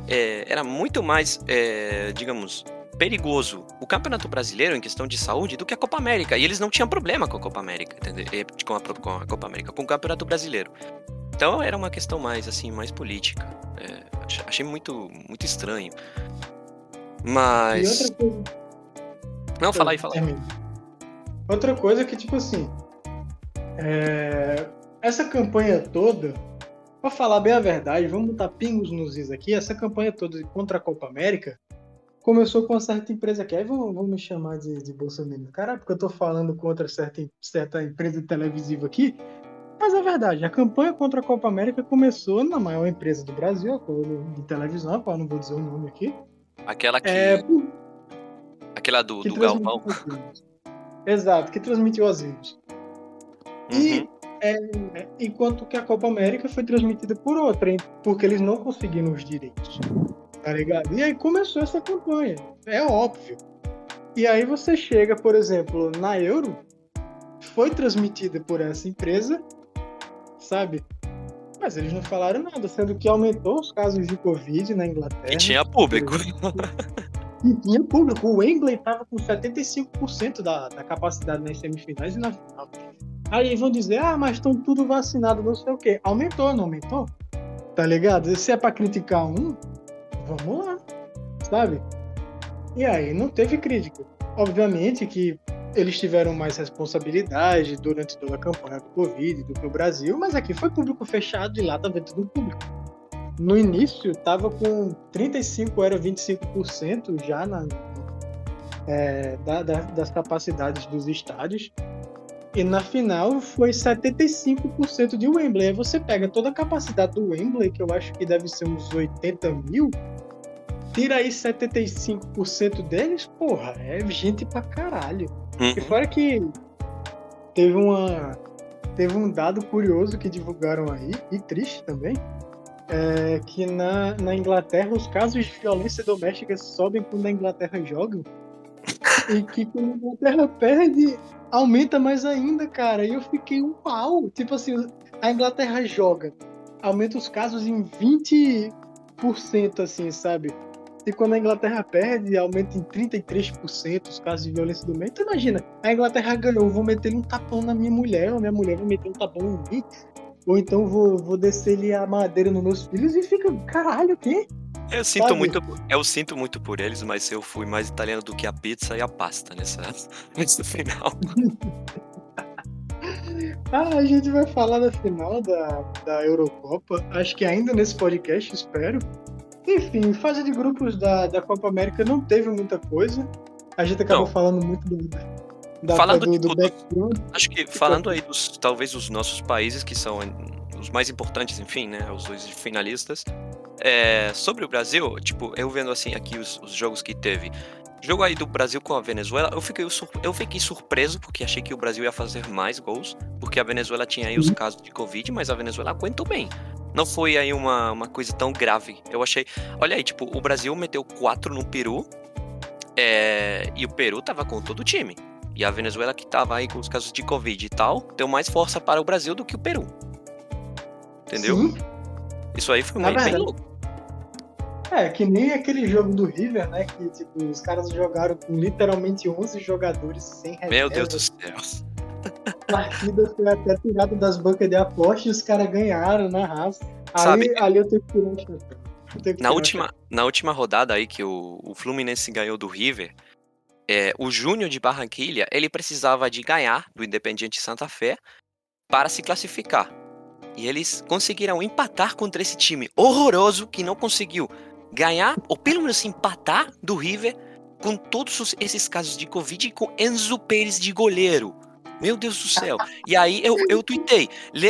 é, era muito mais, é, digamos, perigoso o Campeonato Brasileiro em questão de saúde do que a Copa América. E eles não tinham problema com a Copa América, entendeu? Com a, com a Copa América, com o Campeonato Brasileiro. Então era uma questão mais assim, mais política. É, ach- achei muito, muito estranho. E Mas. outra coisa. Não, fala aí, fala aí. Termina. Outra coisa que, tipo assim. é, Essa campanha toda. Pra falar bem a verdade, vamos botar pingos nos is aqui. Essa campanha toda contra a Copa América começou com uma certa empresa que aí vão, vão me chamar de, de Bolsonaro. Cara, porque eu tô falando contra certa, certa empresa televisiva aqui. Mas é verdade, a campanha contra a Copa América começou na maior empresa do Brasil, a de televisão, qual não vou dizer o nome aqui. Aquela que. É, aquela do, do Galvão. Exato, que transmitiu os vídeos. E Uhum. é, enquanto que a Copa América foi transmitida por outra, porque eles não conseguiram os direitos. Tá ligado? E aí começou essa campanha. É óbvio. E aí você chega, por exemplo, na Euro, foi transmitida por essa empresa, sabe? Mas eles não falaram nada, sendo que aumentou os casos de Covid na Inglaterra. E tinha público. E tinha público. O Wembley estava com 75% da, da capacidade nas semifinais e na final. Aí vão dizer, ah, mas estão tudo vacinado, não sei o quê. Aumentou, não aumentou? Tá ligado? Se é pra criticar um, vamos lá, sabe? E aí não teve crítica. Obviamente que eles tiveram mais responsabilidade durante toda a campanha do Covid do que o Brasil, mas aqui foi público fechado e lá tava tudo público. No início tava com 35, era 25% já na, é, da- da- das capacidades dos estádios. E na final foi 75% de Wembley. Aí você pega toda a capacidade do Wembley, que eu acho que deve ser uns 80 mil, tira aí 75% deles, porra, é gente pra caralho. E Uhum. fora que teve uma teve um dado curioso que divulgaram aí, e triste também, é que na, na Inglaterra os casos de violência doméstica sobem quando a Inglaterra joga. e que quando a Inglaterra perde, aumenta mais ainda, cara. E eu fiquei pau. Tipo assim, a Inglaterra joga, aumenta os casos em 20%, assim, sabe? E quando a Inglaterra perde, aumenta em 33% os casos de violência doméstica. Então imagina, a Inglaterra ganhou, vou meter um tapão na minha mulher, ou minha mulher vai meter um tapão em mim. Ou então vou, vou descer-lhe a madeira nos meus filhos e fica, caralho, o quê? Eu sinto Sabe? muito, eu sinto muito por eles, mas eu fui mais italiano do que a pizza e a pasta nessa, nesse final. Ah, a gente vai falar da final da, da Eurocopa, acho que ainda nesse podcast, espero. Enfim, fase de grupos da, da Copa América não teve muita coisa. A gente acabou Não. falando muito do, da, Falando, do, do do-. Acho que falando aí dos talvez os nossos países que são os mais importantes, enfim, né, os dois finalistas. É, sobre o Brasil, tipo, eu vendo assim aqui os, os jogos que teve. Jogo aí do Brasil com a Venezuela, eu fiquei, eu fiquei surpreso porque achei que o Brasil ia fazer mais gols, porque a Venezuela tinha aí os Uhum. casos de Covid, mas a Venezuela aguentou bem. Não foi aí uma, uma coisa tão grave. Eu achei. Olha aí, tipo, o Brasil meteu 4 no Peru. é, e o Peru tava com todo o time. E a Venezuela, que tava aí com os casos de Covid e tal, deu mais força para o Brasil do que o Peru. Entendeu? Sim. Isso aí foi Na bem, bem verdade. louco. É, que nem aquele jogo do River, né? Que tipo, os caras jogaram com literalmente 11 jogadores sem reserva. Meu Deus do céu. A partida foi até tirada das bancas de aposta e os caras ganharam na raça. Sabe- Ali, ali eu tenho que tirar Na última, na última rodada aí que o, o Fluminense ganhou do River, é, o Júnior de Barranquilha, ele precisava de ganhar do Independiente Santa Fé para se classificar. E eles conseguiram empatar contra esse time horroroso que não conseguiu ganhar, ou pelo menos empatar do River com todos esses casos de Covid e com Enzo Pérez de goleiro. Meu Deus do céu. E aí eu, eu tuitei.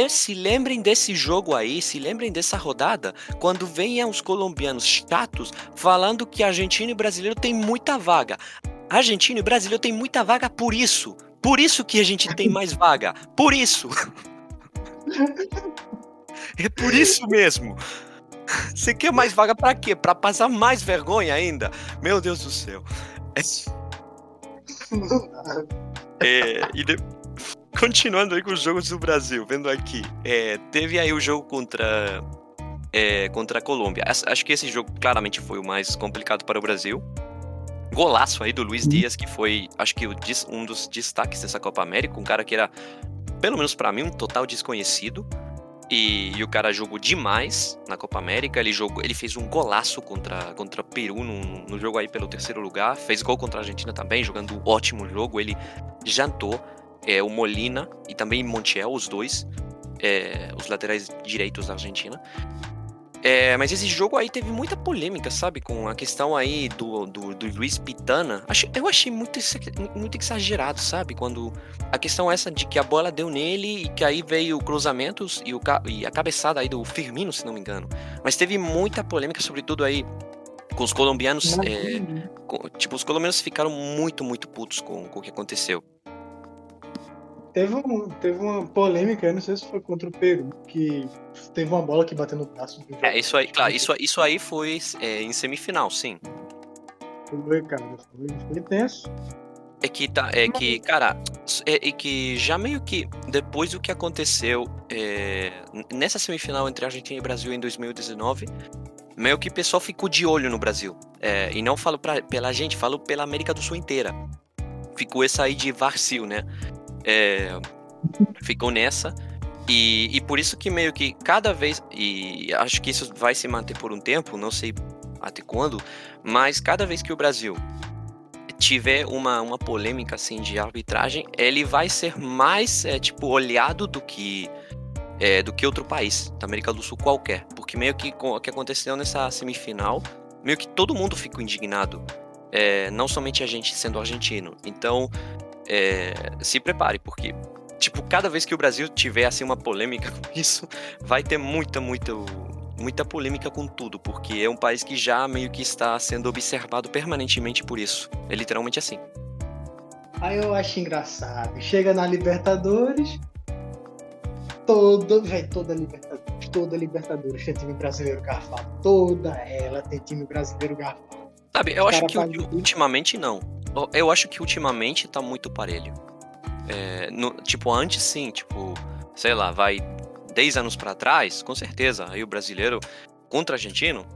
Se lembrem desse jogo aí, se lembrem dessa rodada, quando venham os colombianos chatos falando que argentino e brasileiro tem muita vaga. Argentino e brasileiro tem muita vaga por isso. Por isso que a gente tem mais vaga. Por isso. É por isso mesmo. Você quer mais vaga para quê? Para passar mais vergonha ainda? Meu Deus do céu. É, e de... continuando aí com os jogos do Brasil, vendo aqui, é, teve aí o jogo contra é, contra a Colômbia. Acho que esse jogo claramente foi o mais complicado para o Brasil. Golaço aí do Luiz. Dias, que foi, acho que um dos destaques dessa Copa América, um cara que era, pelo menos para mim, um total desconhecido. E, e, o cara jogou demais na Copa América. Ele jogou, ele fez um golaço contra contra Peru no, no jogo aí pelo terceiro lugar. Fez gol contra a Argentina também, jogando um ótimo jogo. Ele jantou é, o Molina e também Montiel, os dois, é, os laterais direitos da Argentina. É, mas esse jogo aí teve muita polêmica, sabe? Com a questão aí do, do, do Luiz Pitana. Eu achei muito, muito exagerado, sabe? Quando a questão é essa de que a bola deu nele e que aí veio cruzamentos e, o, e a cabeçada aí do Firmino, se não me engano. Mas teve muita polêmica, sobretudo aí com os colombianos. É, com, tipo, os colombianos ficaram muito, muito putos com, com o que aconteceu. Teve, um, teve uma polêmica, eu não sei se foi contra o Peru, que teve uma bola que bateu no braço. É, isso aí, claro, isso, isso aí foi é, em semifinal, sim. Foi, cara, foi, foi tenso. É que, tá, é que cara, é, é, que já meio que depois do que aconteceu é, nessa semifinal entre Argentina e Brasil em 2019, meio que o pessoal ficou de olho no Brasil. É, e não falo pra, pela gente, falo pela América do Sul inteira. Ficou essa aí de vacil, né? É, ficou nessa. E, e por isso que meio que cada vez, e acho que isso vai se manter por um tempo, não sei até quando, mas cada vez que o Brasil tiver uma, uma polêmica assim de arbitragem, ele vai ser mais é, tipo olhado do que é, do que outro país da América do Sul qualquer, porque meio que o que aconteceu nessa semifinal, meio que todo mundo ficou indignado, é, não somente a gente sendo argentino. Então é, se prepare, porque, tipo, cada vez que o Brasil tiver, assim, uma polêmica com isso, vai ter muita, muita, muita polêmica com tudo, porque é um país que já meio que está sendo observado permanentemente por isso. É literalmente assim. Aí eu acho engraçado. Chega na Libertadores, todo, véio, toda Libertadores, toda Libertadores tem time brasileiro garfado. Toda ela tem time brasileiro garfado. Sabe, eu acho que ultimamente não. Eu acho que ultimamente tá muito parelho. É, no, tipo, antes sim, tipo, sei lá, vai 10 anos para trás, com certeza, aí o brasileiro contra o argentino,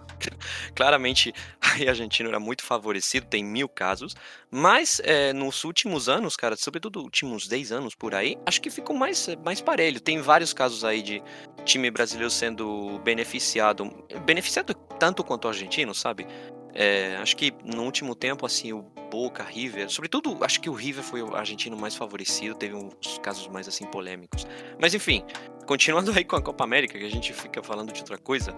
claramente aí o argentino era muito favorecido, tem mil casos, mas é, nos últimos anos, cara, sobretudo últimos 10 anos por aí, acho que ficou mais, mais parelho. Tem vários casos aí de time brasileiro sendo beneficiado, beneficiado tanto quanto o argentino, sabe? É, acho que no último tempo, assim, o Boca, River, sobretudo, acho que o River foi o argentino mais favorecido, teve uns casos mais, assim, polêmicos. Mas, enfim, continuando aí com a Copa América, que a gente fica falando de outra coisa,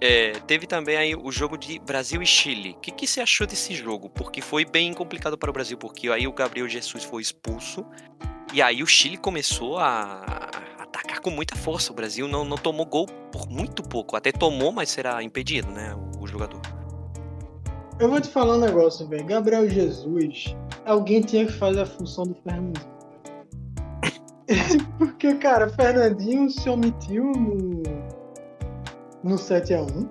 é, teve também aí o jogo de Brasil e Chile. O que, que você achou desse jogo? Porque foi bem complicado para o Brasil, porque aí o Gabriel Jesus foi expulso, e aí o Chile começou a, atacar com muita força. O Brasil não, não tomou gol por muito pouco, até tomou, mas será impedido, né, o, o jogador. Eu vou te falar um negócio, velho. Gabriel Jesus, alguém tinha que fazer a função do Fernandinho. Porque, cara, Fernandinho se omitiu no, no 7x1.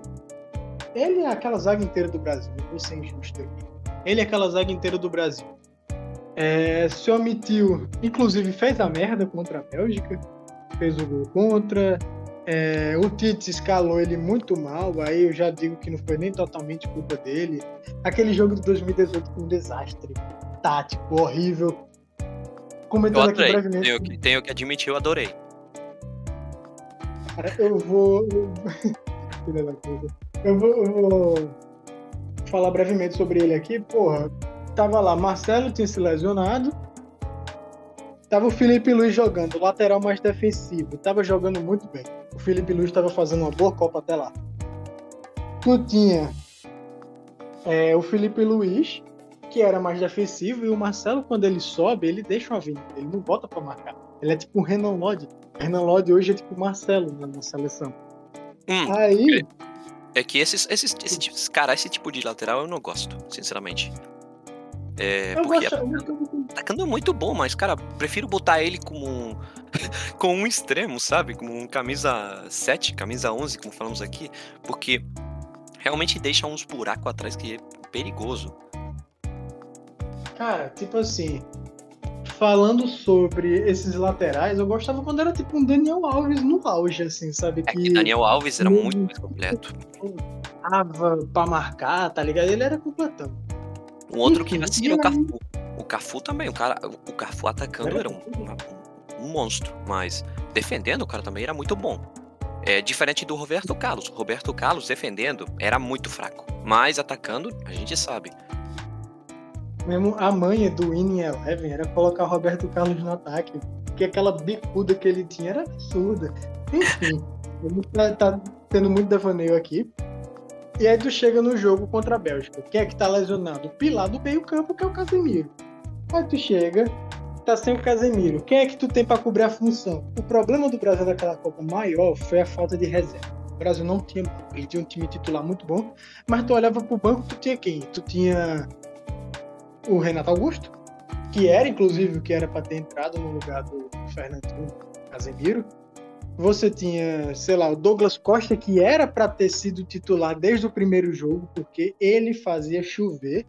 Ele é aquela zaga inteira do Brasil, vou ser injusto aqui. Ele é aquela zaga inteira do Brasil. É, se omitiu, inclusive fez a merda contra a Bélgica, fez o gol contra, é, o Tite escalou ele muito mal, aí eu já digo que não foi nem totalmente culpa dele. Aquele jogo de 2018 foi um desastre tático, horrível. Comentando aqui brevemente. Tenho que, tenho que admitir, eu adorei. Cara, eu vou. eu vou. Eu vou falar brevemente sobre ele aqui. Porra, tava lá, Marcelo tinha se lesionado. Tava o Felipe Luiz jogando, lateral mais defensivo. Tava jogando muito bem. O Felipe Luiz tava fazendo uma boa Copa até lá. Tu tinha é, o Felipe Luiz, que era mais defensivo, e o Marcelo, quando ele sobe, ele deixa uma vinda, ele não bota para marcar. Ele é tipo o Renan Lodge. Renan Lodge hoje é tipo o Marcelo na, seleção. Hum, Aí. É que esses, esses, esses, cara, esse tipo de lateral eu não gosto, sinceramente. É, eu porque gosto, é, atacando muito bom, mas, cara, prefiro botar ele como um, com um extremo, sabe? Como um camisa 7, camisa 11, como falamos aqui, porque realmente deixa uns buracos atrás que é perigoso. Cara, tipo assim, falando sobre esses laterais, eu gostava quando era tipo um Daniel Alves no auge, assim, sabe? É que Daniel Alves era muito mais completo. Tava pra marcar, tá ligado? Ele era completão. Um outro que assim o Cafu. O Cafu também, o cara, o Cafu atacando era, um, um, um, monstro, mas defendendo o cara também era muito bom. É diferente do Roberto Carlos. O Roberto Carlos defendendo era muito fraco, mas atacando a gente sabe. Mesmo a manha do Winning Eleven era colocar o Roberto Carlos no ataque, porque aquela bicuda que ele tinha era absurda. Enfim, tá, tá tendo muito devaneio aqui. E aí tu chega no jogo contra a Bélgica. Quem é que tá lesionado? Pilar do meio campo, que é o Casemiro. Aí tu chega, tá sem o Casemiro. Quem é que tu tem para cobrir a função? O problema do Brasil naquela Copa maior foi a falta de reserva. O Brasil não tinha ele tinha um time titular muito bom, mas tu olhava pro banco, tu tinha quem? Tu tinha o Renato Augusto, que era inclusive o que era para ter entrado no lugar do Fernandinho Casemiro. Você tinha, sei lá, o Douglas Costa, que era para ter sido titular desde o primeiro jogo, porque ele fazia chover.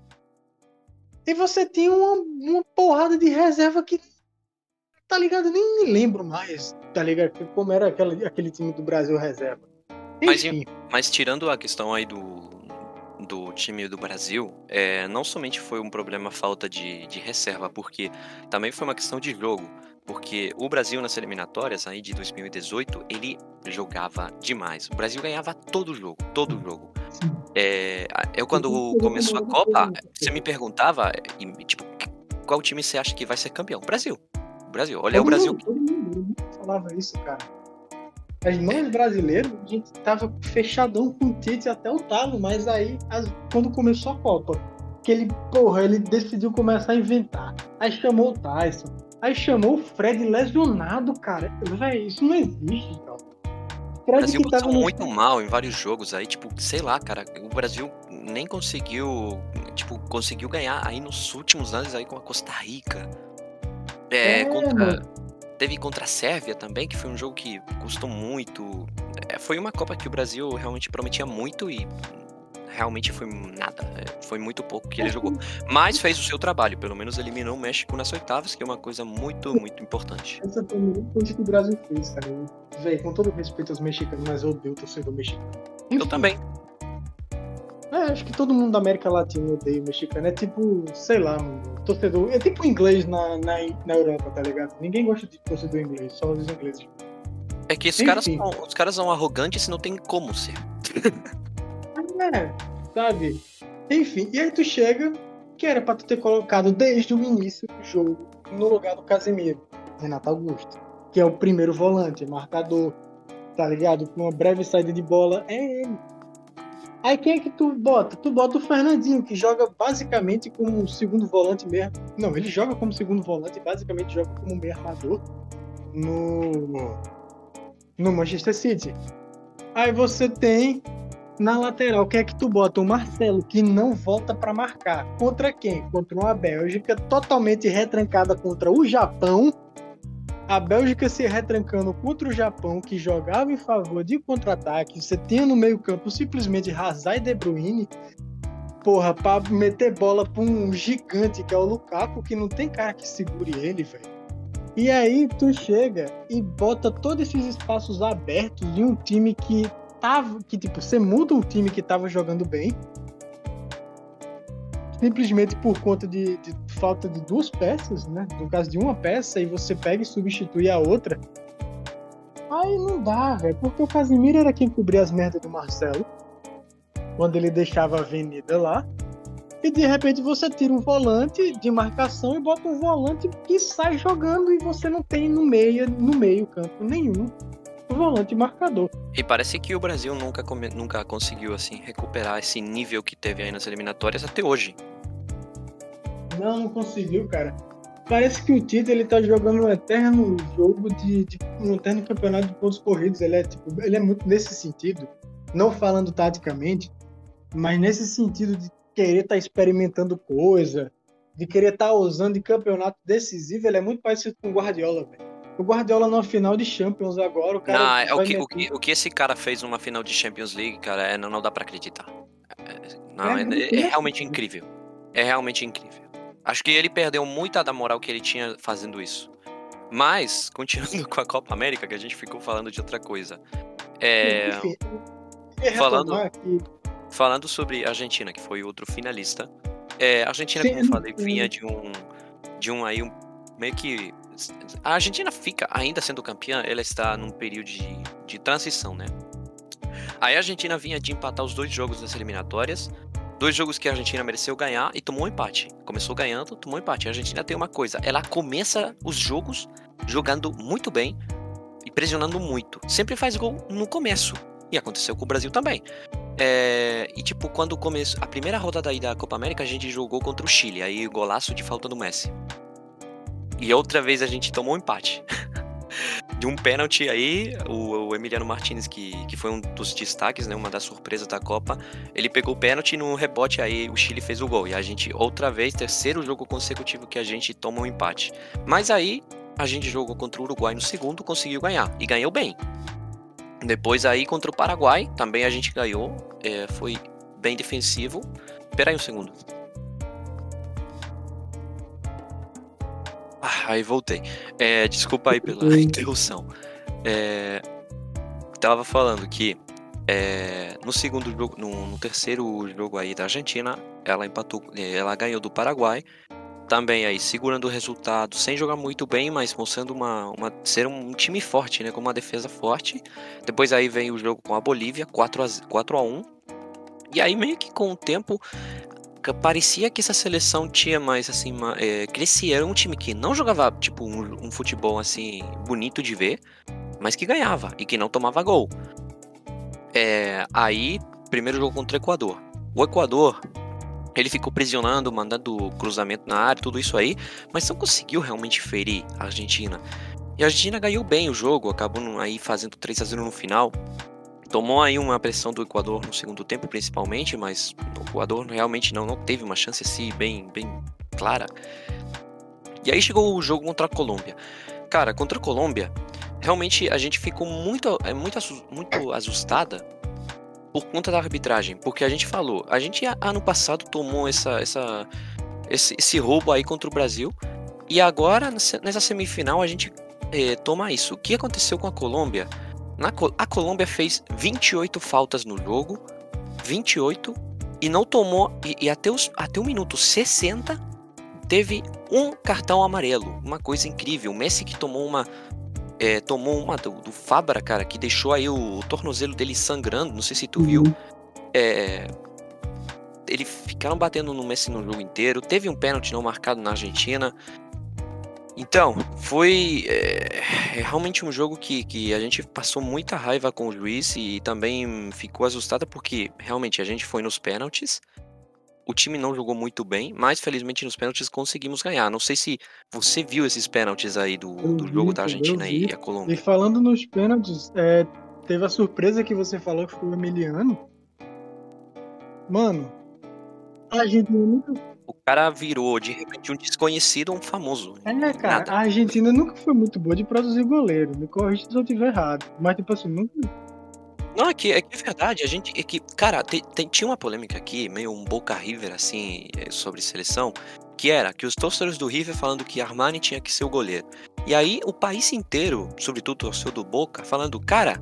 E você tinha uma, uma porrada de reserva que, tá ligado? Nem me lembro mais, tá ligado? Como era aquele, aquele time do Brasil reserva. Mas, mas tirando a questão aí do, do time do Brasil, é, não somente foi um problema falta de, de reserva, porque também foi uma questão de jogo. Porque o Brasil nas eliminatórias aí de 2018, ele jogava demais. O Brasil ganhava todo jogo, todo jogo. É, eu quando começou a Copa, você me perguntava, tipo, qual time você acha que vai ser campeão? Brasil. Brasil. Olha o Brasil. Todo mundo falava isso, cara. Mas nós brasileiros, a gente tava fechadão com o Tite até o talo, mas aí, as, quando começou a Copa, que ele, porra, ele decidiu começar a inventar. Aí chamou o Tyson, aí chamou o Fred lesionado, cara. Véi, isso não existe, cara. O Brasil passou muito no... mal em vários jogos aí, tipo, sei lá, cara, o Brasil nem conseguiu, tipo, conseguiu ganhar aí nos últimos anos aí com a Costa Rica. É, é contra... Teve contra a Sérvia também, que foi um jogo que custou muito. É, foi uma Copa que o Brasil realmente prometia muito e realmente foi nada. É, foi muito pouco que ele jogou. Mas fez o seu trabalho, pelo menos eliminou o México nas oitavas, que é uma coisa muito, muito importante. Essa foi a melhor coisa que o Brasil fez, cara. Véi, com todo respeito aos mexicanos, mas eu odeio o torcedor mexicano. Eu também. É, acho que todo mundo da América Latina odeia o mexicano. É tipo, sei lá, mano, torcedor. É tipo inglês na, na, na Europa, tá ligado? Ninguém gosta de torcedor inglês, só os ingleses. É que esses caras, são, os caras são arrogantes e não tem como ser. é, sabe? Enfim, e aí tu chega, que era pra tu ter colocado desde o início do jogo no lugar do Casemiro, Renato Augusto, que é o primeiro volante, marcador, tá ligado? Com uma breve saída de bola, é ele Aí quem é que tu bota? Tu bota o Fernandinho, que joga basicamente como segundo volante mesmo. Não, ele joga como segundo volante, basicamente joga como meio armador no, no Manchester City. Aí você tem na lateral, quem é que tu bota? O Marcelo, que não volta para marcar. Contra quem? Contra uma Bélgica totalmente retrancada contra o Japão a Bélgica se retrancando contra o Japão, que jogava em favor de contra-ataque. Você tinha no meio-campo simplesmente Hazard e De Bruyne. Porra, pra meter bola pra um gigante que é o Lukaku, que não tem cara que segure ele, velho. E aí tu chega e bota todos esses espaços abertos em um time que tava. Que tipo, você muda um time que tava jogando bem simplesmente por conta de, de, falta de duas peças, né? No caso de uma peça, e você pega e substitui a outra. Aí não dá, velho. Porque o Casimiro era quem cobria as merdas do Marcelo. Quando ele deixava a avenida lá. e de repente você tira um volante de marcação e bota um volante que sai jogando e você não tem no meio, no meio campo nenhum volante marcador. E parece que o Brasil nunca, nunca conseguiu assim recuperar esse nível que teve aí nas eliminatórias até hoje. Não, não conseguiu, cara. Parece que o Tite ele tá jogando um eterno jogo de, de um eterno campeonato de pontos corridos. Ele é tipo, ele é muito nesse sentido, não falando taticamente, mas nesse sentido de querer estar tá experimentando coisa, de querer estar tá usando de campeonato decisivo, ele é muito parecido com o Guardiola, velho. O Guardiola numa final de Champions agora, o cara. Não, é o, que, o, que, o que esse cara fez numa final de Champions League, cara, é, não, não dá para acreditar. É, não, é, é, é realmente incrível. É realmente incrível. Acho que ele perdeu muita da moral que ele tinha fazendo isso. Mas, continuando com a Copa América, que a gente ficou falando de outra coisa. É. Falando, falando sobre a Argentina, que foi outro finalista. É, a Argentina, como eu falei, vinha de um. De um aí, um, meio que a Argentina fica, ainda sendo campeã, ela está num período de, de transição, né? Aí a Argentina vinha de empatar os dois jogos das eliminatórias, dois jogos que a Argentina mereceu ganhar e tomou um empate. Começou ganhando, tomou um empate. A Argentina tem uma coisa, ela começa os jogos jogando muito bem e pressionando muito. Sempre faz gol no começo. E aconteceu com o Brasil também. É, e tipo, quando começou a primeira rodada aí da Copa América, a gente jogou contra o Chile, aí golaço de falta do Messi. E outra vez a gente tomou um empate. de um pênalti aí, o, Emiliano Martinez, que, que foi um dos destaques, né, uma das surpresas da Copa, ele pegou o pênalti no rebote aí o Chile fez o gol. E a gente, outra vez, terceiro jogo consecutivo que a gente toma um empate. Mas aí a gente jogou contra o Uruguai no segundo, conseguiu ganhar. E ganhou bem. Depois aí contra o Paraguai, também a gente ganhou. É, foi bem defensivo. Espera aí um segundo. Ah, aí voltei. É, desculpa aí pela interrupção. É, tava falando que é, no segundo jogo, no, no, terceiro jogo aí da Argentina, ela empatou, ela ganhou do Paraguai. Também aí segurando o resultado, sem jogar muito bem, mas mostrando uma, uma ser um time forte, né, com uma defesa forte. Depois aí vem o jogo com a Bolívia, 4 a, 4 a 1. E aí meio que com o tempo parecia que essa seleção tinha mais assim, uma, é, crescia. Era um time que não jogava tipo um, um, futebol assim bonito de ver, mas que ganhava e que não tomava gol. É, aí, primeiro jogo contra o Equador. O Equador ele ficou pressionando, mandando cruzamento na área, tudo isso aí, mas não conseguiu realmente ferir a Argentina. E a Argentina ganhou bem o jogo, acabou aí fazendo 3 a 0 no final. Tomou aí uma pressão do Equador no segundo tempo, principalmente, mas o Equador realmente não, não teve uma chance assim bem, bem clara. E aí chegou o jogo contra a Colômbia. Cara, contra a Colômbia, realmente a gente ficou muito, é, muito, muito assustada por conta da arbitragem, porque a gente falou, a gente ano passado tomou essa, essa, esse, esse roubo aí contra o Brasil e agora nessa semifinal a gente é, toma isso. O que aconteceu com a Colômbia? Na, a Colômbia fez 28 faltas no jogo, 28, e não tomou. E, e até, os, até o minuto 60 teve um cartão amarelo. Uma coisa incrível. O Messi que tomou uma. É, tomou uma do, do, Fabra, cara, que deixou aí o, o, tornozelo dele sangrando. Não sei se tu uhum. viu. É, eles ficaram batendo no Messi no jogo inteiro. Teve um pênalti não marcado na Argentina. Então, foi é, é, realmente um jogo que, que a gente passou muita raiva com o juiz e também ficou assustada porque realmente a gente foi nos pênaltis. O time não jogou muito bem, mas felizmente nos pênaltis conseguimos ganhar. Não sei se você viu esses pênaltis aí do, do jogo da Argentina e a Colômbia. E falando nos pênaltis, é, teve a surpresa que você falou que foi o Emiliano. Mano, a Argentina nunca o cara virou de repente um desconhecido ou um famoso. É, cara, Nada. a Argentina nunca foi muito boa de produzir goleiro. Me corrija se eu estiver errado. Mas, tipo assim, nunca. Não, é que, é que é verdade. A gente. É que, cara, tem, tem, tinha uma polêmica aqui, meio um Boca River, assim, é, sobre seleção, que era que os torcedores do River falando que Armani tinha que ser o goleiro. E aí o país inteiro, sobretudo o torcedor do Boca, falando, cara,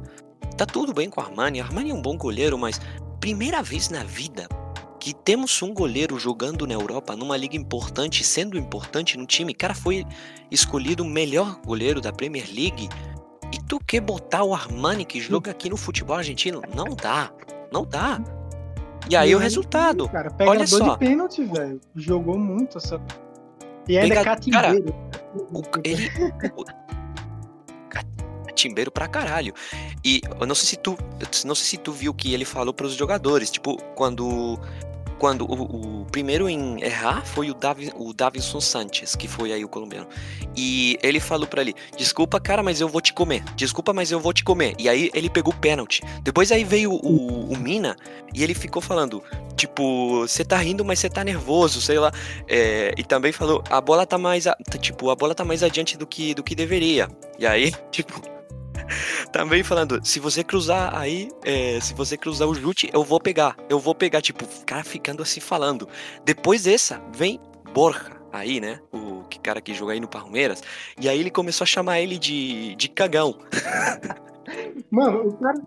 tá tudo bem com o Armani, Armani é um bom goleiro, mas primeira vez na vida, que temos um goleiro jogando na Europa, numa liga importante, sendo importante no time, cara foi escolhido o melhor goleiro da Premier League. E tu quer botar o Armani que joga aqui no futebol argentino? Não dá, não dá. E aí o resultado. Cara, Olha pegador só. de pênalti, velho. Jogou muito essa. E ainda Pega- catimbeiro. O- ele. Timbeiro pra caralho. E eu não sei se tu. Não sei se tu viu que ele falou pros jogadores. Tipo, quando. Quando o, o primeiro em errar foi o, Davi, o Davinson Sanchez, que foi aí o colombiano. E ele falou pra ele: Desculpa, cara, mas eu vou te comer. Desculpa, mas eu vou te comer. E aí ele pegou o pênalti. Depois aí veio o, o Mina e ele ficou falando: Tipo, você tá rindo, mas você tá nervoso, sei lá. É, e também falou: A bola tá mais. a- tipo, a bola tá mais adiante do que, do que deveria. E aí, tipo. Também falando, se você cruzar aí, é, se você cruzar o chute, eu vou pegar. Eu vou pegar, tipo, o cara ficando assim falando. Depois dessa, vem Borja aí, né? O que cara que joga aí no Palmeiras. E aí ele começou a chamar ele de, de cagão. Mano, o cara.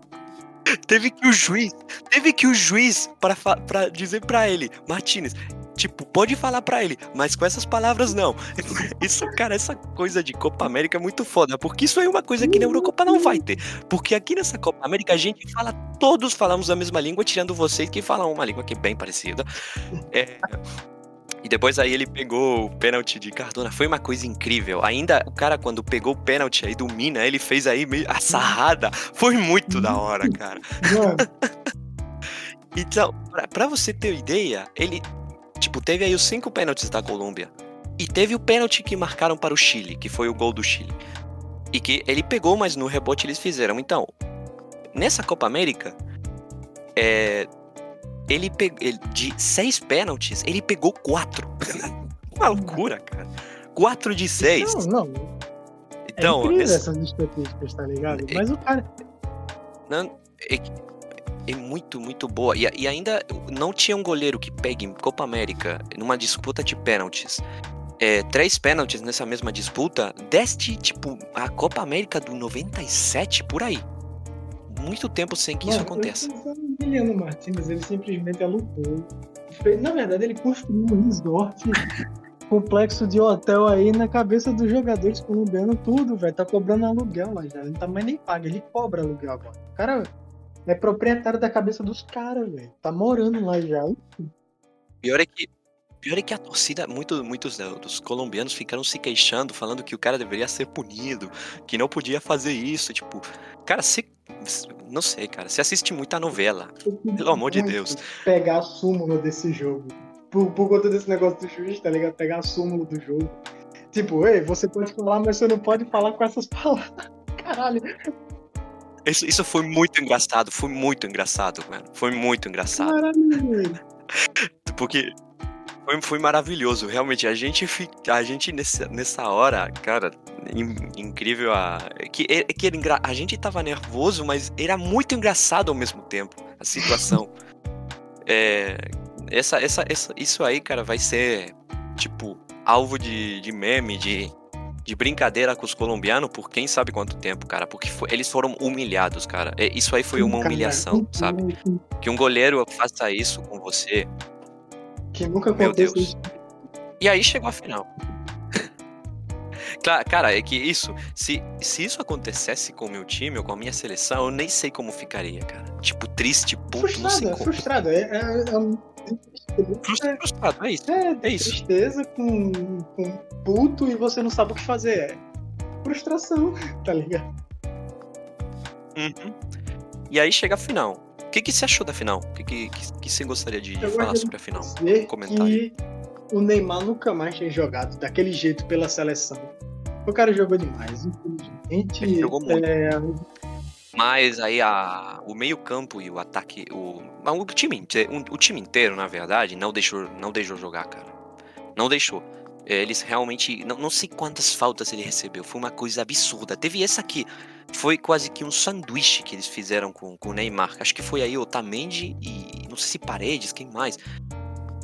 Teve que o juiz, teve que o juiz para para dizer pra ele, Martinez, tipo, pode falar pra ele, mas com essas palavras não. Isso, cara, essa coisa de Copa América é muito foda, porque isso aí é uma coisa que na Eurocopa não vai ter. Porque aqui nessa Copa América a gente fala, todos falamos a mesma língua, tirando vocês que falam uma língua que é bem parecida. É, e depois aí ele pegou o pênalti de Cardona. Foi uma coisa incrível. Ainda o cara, quando pegou o pênalti aí do Mina, ele fez aí meio a sarrada. Foi muito da hora, cara. Então, pra, pra você ter ideia, ele, tipo, teve aí os cinco pênaltis da Colômbia. E teve o pênalti que marcaram para o Chile, que foi o gol do Chile. E que ele pegou, mas no rebote eles fizeram. Então, nessa Copa América, é, ele pegou, de seis pênaltis, ele pegou quatro. Uma loucura, cara. Quatro de seis. não, não. Então, é incrível esse- essas estatísticas, tá ligado? É- Mas o cara. Não, é, é muito, muito boa. E, e ainda não tinha um goleiro que pegue em Copa América numa disputa de pênaltis. É, três pênaltis nessa mesma disputa, deste, tipo, a Copa América do 97, por aí. Muito tempo sem que isso Mano, aconteça. tô pensando em Emiliano Martins, ele simplesmente alugou. Fez- Na verdade, ele construiu um resort complexo de hotel aí na cabeça dos jogadores colombianos, tudo, velho. Tá cobrando aluguel lá já. Ele não tá mais nem paga, ele cobra aluguel agora. O cara é proprietário da cabeça dos caras, velho. Tá morando lá já. Pior é que. Pior é que a torcida, muito, muitos dos colombianos ficaram se queixando, falando que o cara deveria ser punido, que não podia fazer isso. Tipo, cara, se. Não sei, cara. Você assiste muita novela. Pelo amor de Deus. Pegar a súmula desse jogo. Por, por conta desse negócio do juiz, tá ligado? Pegar a súmula do jogo. Tipo, ei, você pode falar, mas você não pode falar com essas palavras. Caralho. Isso, isso foi muito engraçado, foi muito engraçado, mano. Foi muito engraçado. Caralho, velho. Porque foi, foi maravilhoso. Realmente, a gente, fi- a gente nessa, nessa hora, cara, in- incrível a. Que, é- que era a gente tava nervoso, mas era muito engraçado ao mesmo tempo a situação. É, essa, essa, essa, isso aí, cara, vai ser tipo alvo de, de meme, de, de brincadeira com os colombianos por quem sabe quanto tempo, cara. Porque foi- eles foram humilhados, cara. É, Isso aí foi uma humilhação, sabe? que- um goleiro faça isso com você. Que nunca Meu aconteceu Deus. E aí chegou a final. Cara, é que isso, se, se isso acontecesse com o meu time ou com a minha seleção, eu nem sei como ficaria, cara. Tipo, triste, puto, não sei Frustrado, é como. frustrado. É, é, é um- Frustrado, frustrado, é isso. é, É isso. tristeza com, com puto e você não sabe o que fazer. É frustração, tá ligado? Uhum. E aí chega a final. O que, que você achou da final? O que, que, que, você gostaria de, Eu falar sobre a final? comentário. que o Neymar nunca mais tinha jogado daquele jeito pela seleção. O cara jogou demais, infelizmente. Ele jogou muito. É, Mas aí a, o meio-campo e o ataque. O, o, time, o, time inteiro, na verdade, não deixou, não deixou jogar, cara. Não deixou. Eles realmente. Não, não sei quantas faltas ele recebeu. Foi uma coisa absurda. Teve essa aqui. Foi quase que um sanduíche que eles fizeram com, com o Neymar. Acho que foi aí o Otamendi e. Não sei se Paredes, quem mais.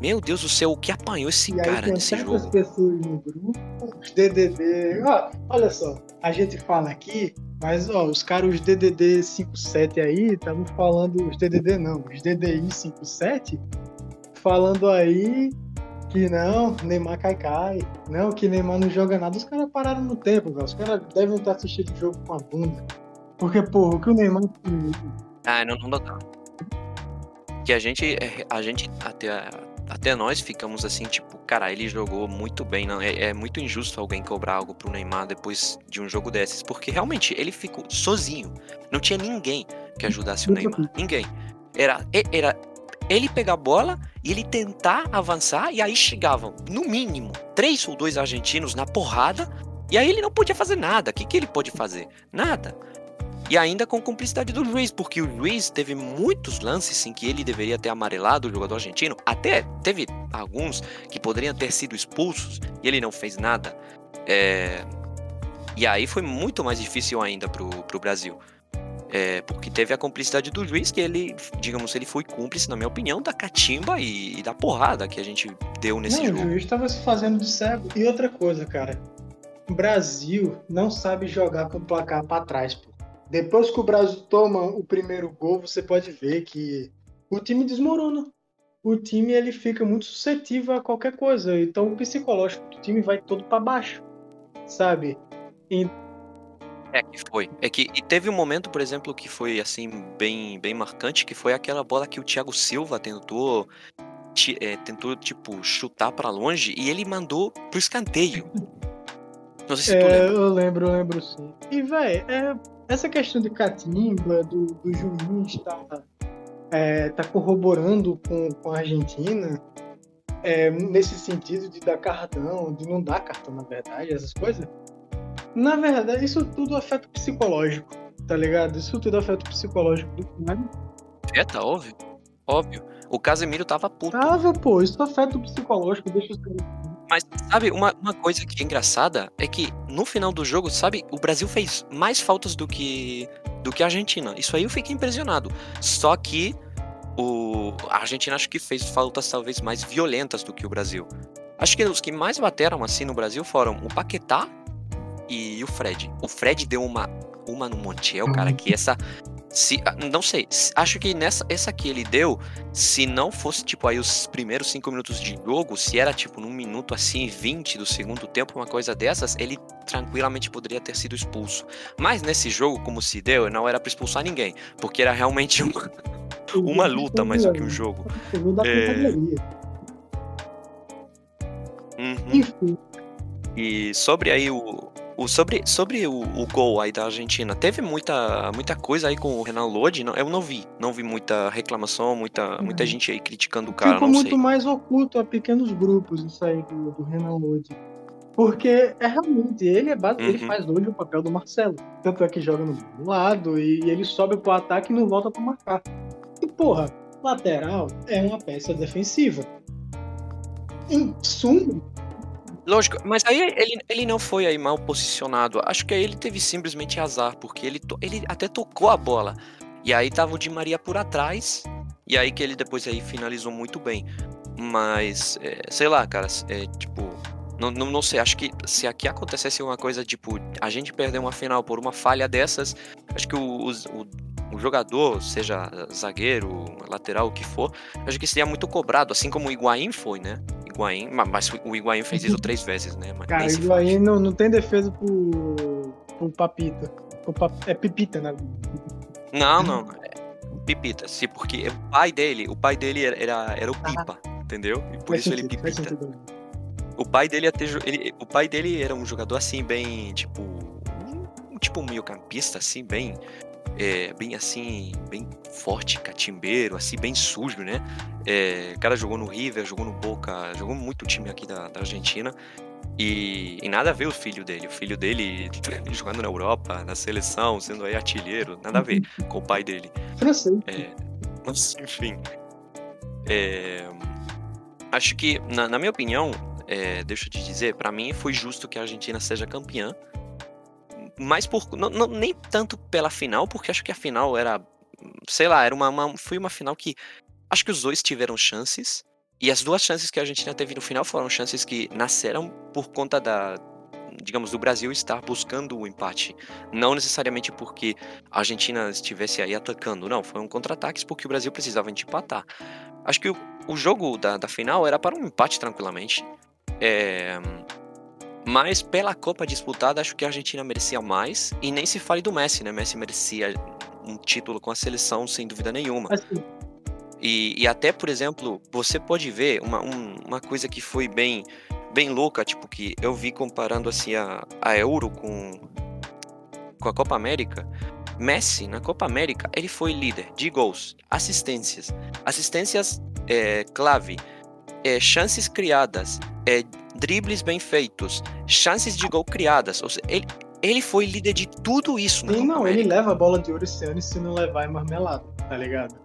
Meu Deus do céu, o que apanhou esse e aí cara tem nesse jogo? pessoas no grupo, os DDD. Olha só, a gente fala aqui, mas ó, os caras, os DDD 57 aí, estavam falando, os DDD não, os DDI 57, falando aí que não, Neymar cai cai, não, que Neymar não joga nada. Os caras pararam no tempo, velho. Os caras devem estar assistindo o jogo com a bunda. Porque, porra, o que o Neymar. Ah, não, não dá. que a gente, a gente até, até nós ficamos assim, tipo, cara, ele jogou muito bem, não é, é muito injusto alguém cobrar algo pro Neymar depois de um jogo desses, porque realmente ele ficou sozinho, não tinha ninguém que ajudasse o Neymar, ninguém. Era, era ele pegar a bola e ele tentar avançar, e aí chegavam, no mínimo, três ou dois argentinos na porrada, e aí ele não podia fazer nada. O que, que ele pode fazer? Nada. E ainda com cumplicidade do juiz, porque o juiz teve muitos lances em que ele deveria ter amarelado o jogador argentino. Até teve alguns que poderiam ter sido expulsos e ele não fez nada. É... E aí foi muito mais difícil ainda pro, pro Brasil. É, porque teve a cumplicidade do juiz, que ele, digamos, ele foi cúmplice, na minha opinião, da catimba e, e da porrada que a gente deu nesse não, jogo. O juiz estava se fazendo de cego. E outra coisa, cara. O Brasil não sabe jogar com o placar para trás, pô. Depois que o Brasil toma o primeiro gol, você pode ver que o time desmorona. O time ele fica muito suscetível a qualquer coisa. Então o psicológico do time vai todo para baixo, sabe? E é que foi. É que e teve um momento, por exemplo, que foi assim bem bem marcante, que foi aquela bola que o Thiago Silva tentou é, tentou tipo chutar para longe e ele mandou pro escanteio. Não sei se é, tu lembra. Eu lembro, eu lembro sim. E velho, é, essa questão de catimba, do, do juiz tá, é, tá corroborando com, com a Argentina, é, nesse sentido de dar cartão, de não dar cartão, na verdade, essas coisas. Na verdade, isso tudo afeta o psicológico, tá ligado? Isso tudo afeta o psicológico do cara. Afeta, óbvio. Óbvio. O Casemiro tava puto. Tava, pô, isso afeta o psicológico, deixa os caras. Mas, sabe, uma, uma coisa que é engraçada é que no final do jogo, sabe, o Brasil fez mais faltas do que, do que a Argentina. Isso aí eu fiquei impressionado. Só que o, a Argentina acho que fez faltas talvez mais violentas do que o Brasil. Acho que os que mais bateram assim no Brasil foram o Paquetá e o Fred. O Fred deu uma, uma no Montiel, cara, que essa. Se, ah, não sei, acho que nessa essa que ele deu, se não fosse tipo aí os primeiros cinco minutos de jogo, se era tipo num minuto assim, 20 do segundo tempo, uma coisa dessas, ele tranquilamente poderia ter sido expulso. Mas nesse jogo, como se deu, não era para expulsar ninguém, porque era realmente uma, uma luta mais do que um jogo. É... Uhum. E sobre aí o, o, sobre sobre o, o, gol aí da Argentina, teve muita, muita coisa aí com o Renan Lodi? Não, eu não vi. Não vi muita reclamação, muita, muita gente aí criticando o cara. Ficou muito sei. mais oculto a pequenos grupos isso aí do, do Renan Lodi. Porque é realmente, ele é base, uhum. ele faz hoje o papel do Marcelo. Tanto é que joga no lado e ele sobe pro ataque e não volta para marcar. E porra, lateral é uma peça defensiva. Em suma, Lógico, mas aí ele, ele não foi aí mal posicionado. Acho que aí ele teve simplesmente azar, porque ele, ele até tocou a bola. E aí tava o Di Maria por atrás. E aí que ele depois aí finalizou muito bem. Mas, é, sei lá, cara, é, tipo, não, não, não, sei, acho que se aqui acontecesse uma coisa, tipo, a gente perder uma final por uma falha dessas, acho que o, o, o jogador, seja zagueiro, lateral, o que for, acho que seria muito cobrado, assim como o Higuaín foi, né? Higuaín, mas o Higuaín fez isso três vezes, né? Mas Cara, o Higuaín não, não tem defesa pro, pro Papita. Pro pap... É Pipita, né? Não, não. É Pipita, sim, porque o pai dele, o pai dele era, era o Pipa, ah. entendeu? E por faz isso sentido, ele Pipita. O pai dele até, ele, o pai dele era um jogador assim bem, tipo, um, tipo um meio campista assim, bem é, bem assim, bem forte, catimbeiro, assim, bem sujo, né? É, o cara jogou no River, jogou no Boca, jogou muito time aqui da, da Argentina. E, e, nada a ver o filho dele. O filho dele jogando na Europa, na seleção, sendo aí artilheiro, nada a ver com o pai dele. É, mas, enfim. É, acho que, na, na minha opinião, é, deixa eu te dizer, para mim foi justo que a Argentina seja campeã mais por. Não, não, nem tanto pela final, porque acho que a final era. Sei lá, era uma, uma, foi uma final que. Acho que os dois tiveram chances. E as duas chances que a Argentina teve no final foram chances que nasceram por conta da. Digamos, do Brasil estar buscando o empate. Não necessariamente porque a Argentina estivesse aí atacando. Não, foram contra-ataques porque o Brasil precisava de empatar. Acho que o, o jogo da, da final era para um empate tranquilamente. É, mas pela Copa disputada, acho que a Argentina merecia mais. E nem se fale do Messi, né? Messi merecia um título com a seleção, sem dúvida nenhuma. Assim, E, e até, por exemplo, você pode ver uma, um, uma coisa que foi bem, bem louca, tipo, que eu vi comparando assim a, a Euro com, com a Copa América. Messi, na Copa América, ele foi líder de gols, assistências, assistências é, clave, é, chances criadas, é, dribles bem feitos, chances de gol criadas. Ou seja, ele, ele foi líder de tudo isso. Sim, não, ele leva a bola de ouro esse ano e se não levar é marmelada, tá ligado?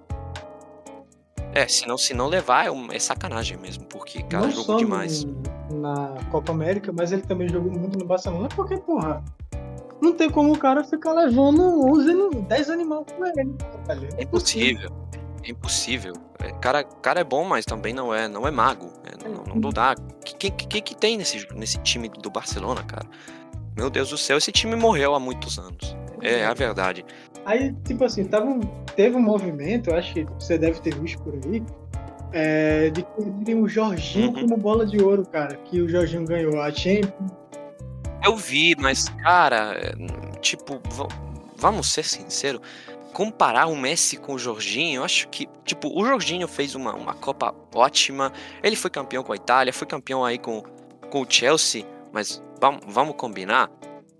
É, se não, se não levar é, um, é sacanagem mesmo, porque, cara, não jogou demais. No, na Copa América, mas ele também jogou muito no Barcelona, porque, porra, não tem como o cara ficar levando 11, 10 animais com ele. Tá é impossível. É impossível. É, cara, cara é bom, mas também não é, não é mago. É, não, não dá. O que, que, que tem nesse, nesse time do Barcelona, cara? Meu Deus do céu, esse time morreu há muitos anos. É a verdade. Aí, tipo assim, tava um, teve um movimento, acho que você deve ter visto por aí, é, de que o Jorginho uhum. como bola de ouro, cara. Que o Jorginho ganhou a Champions. Eu vi, mas, cara, tipo, vamos ser sinceros. Comparar o Messi com o Jorginho, eu acho que, tipo, o Jorginho fez uma, uma Copa ótima. Ele foi campeão com a Itália, foi campeão aí com, com o Chelsea, mas vamos, vamos combinar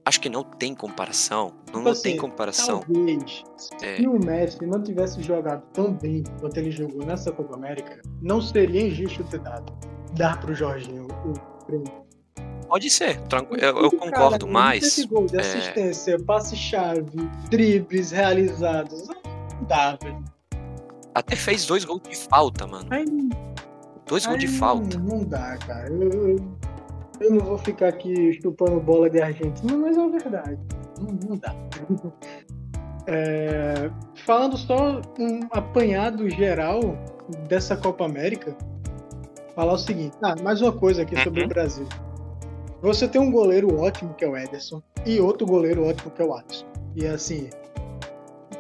acho que não tem comparação. Não, tipo assim, tem comparação. Talvez, é. se o Messi não tivesse jogado tão bem quanto ele jogou nessa Copa América, não seria injusto ter dado. Dar pro Jorginho o prêmio. Pode ser, tranquilo. Eu, eu concordo, cara, mas. gol de é. assistência, passe-chave, dribles realizados. Não dá, velho. Até fez dois gols de falta, mano. Aí, dois gols de falta. Não dá, cara. Eu, eu, eu não vou ficar aqui chupando bola de Argentina, mas é verdade. Não, não dá. É, falando só um apanhado geral dessa Copa América, falar o seguinte: ah, mais uma coisa aqui sobre o uhum. Brasil. Você tem um goleiro ótimo que é o Ederson e outro goleiro ótimo que é o Alisson. E assim,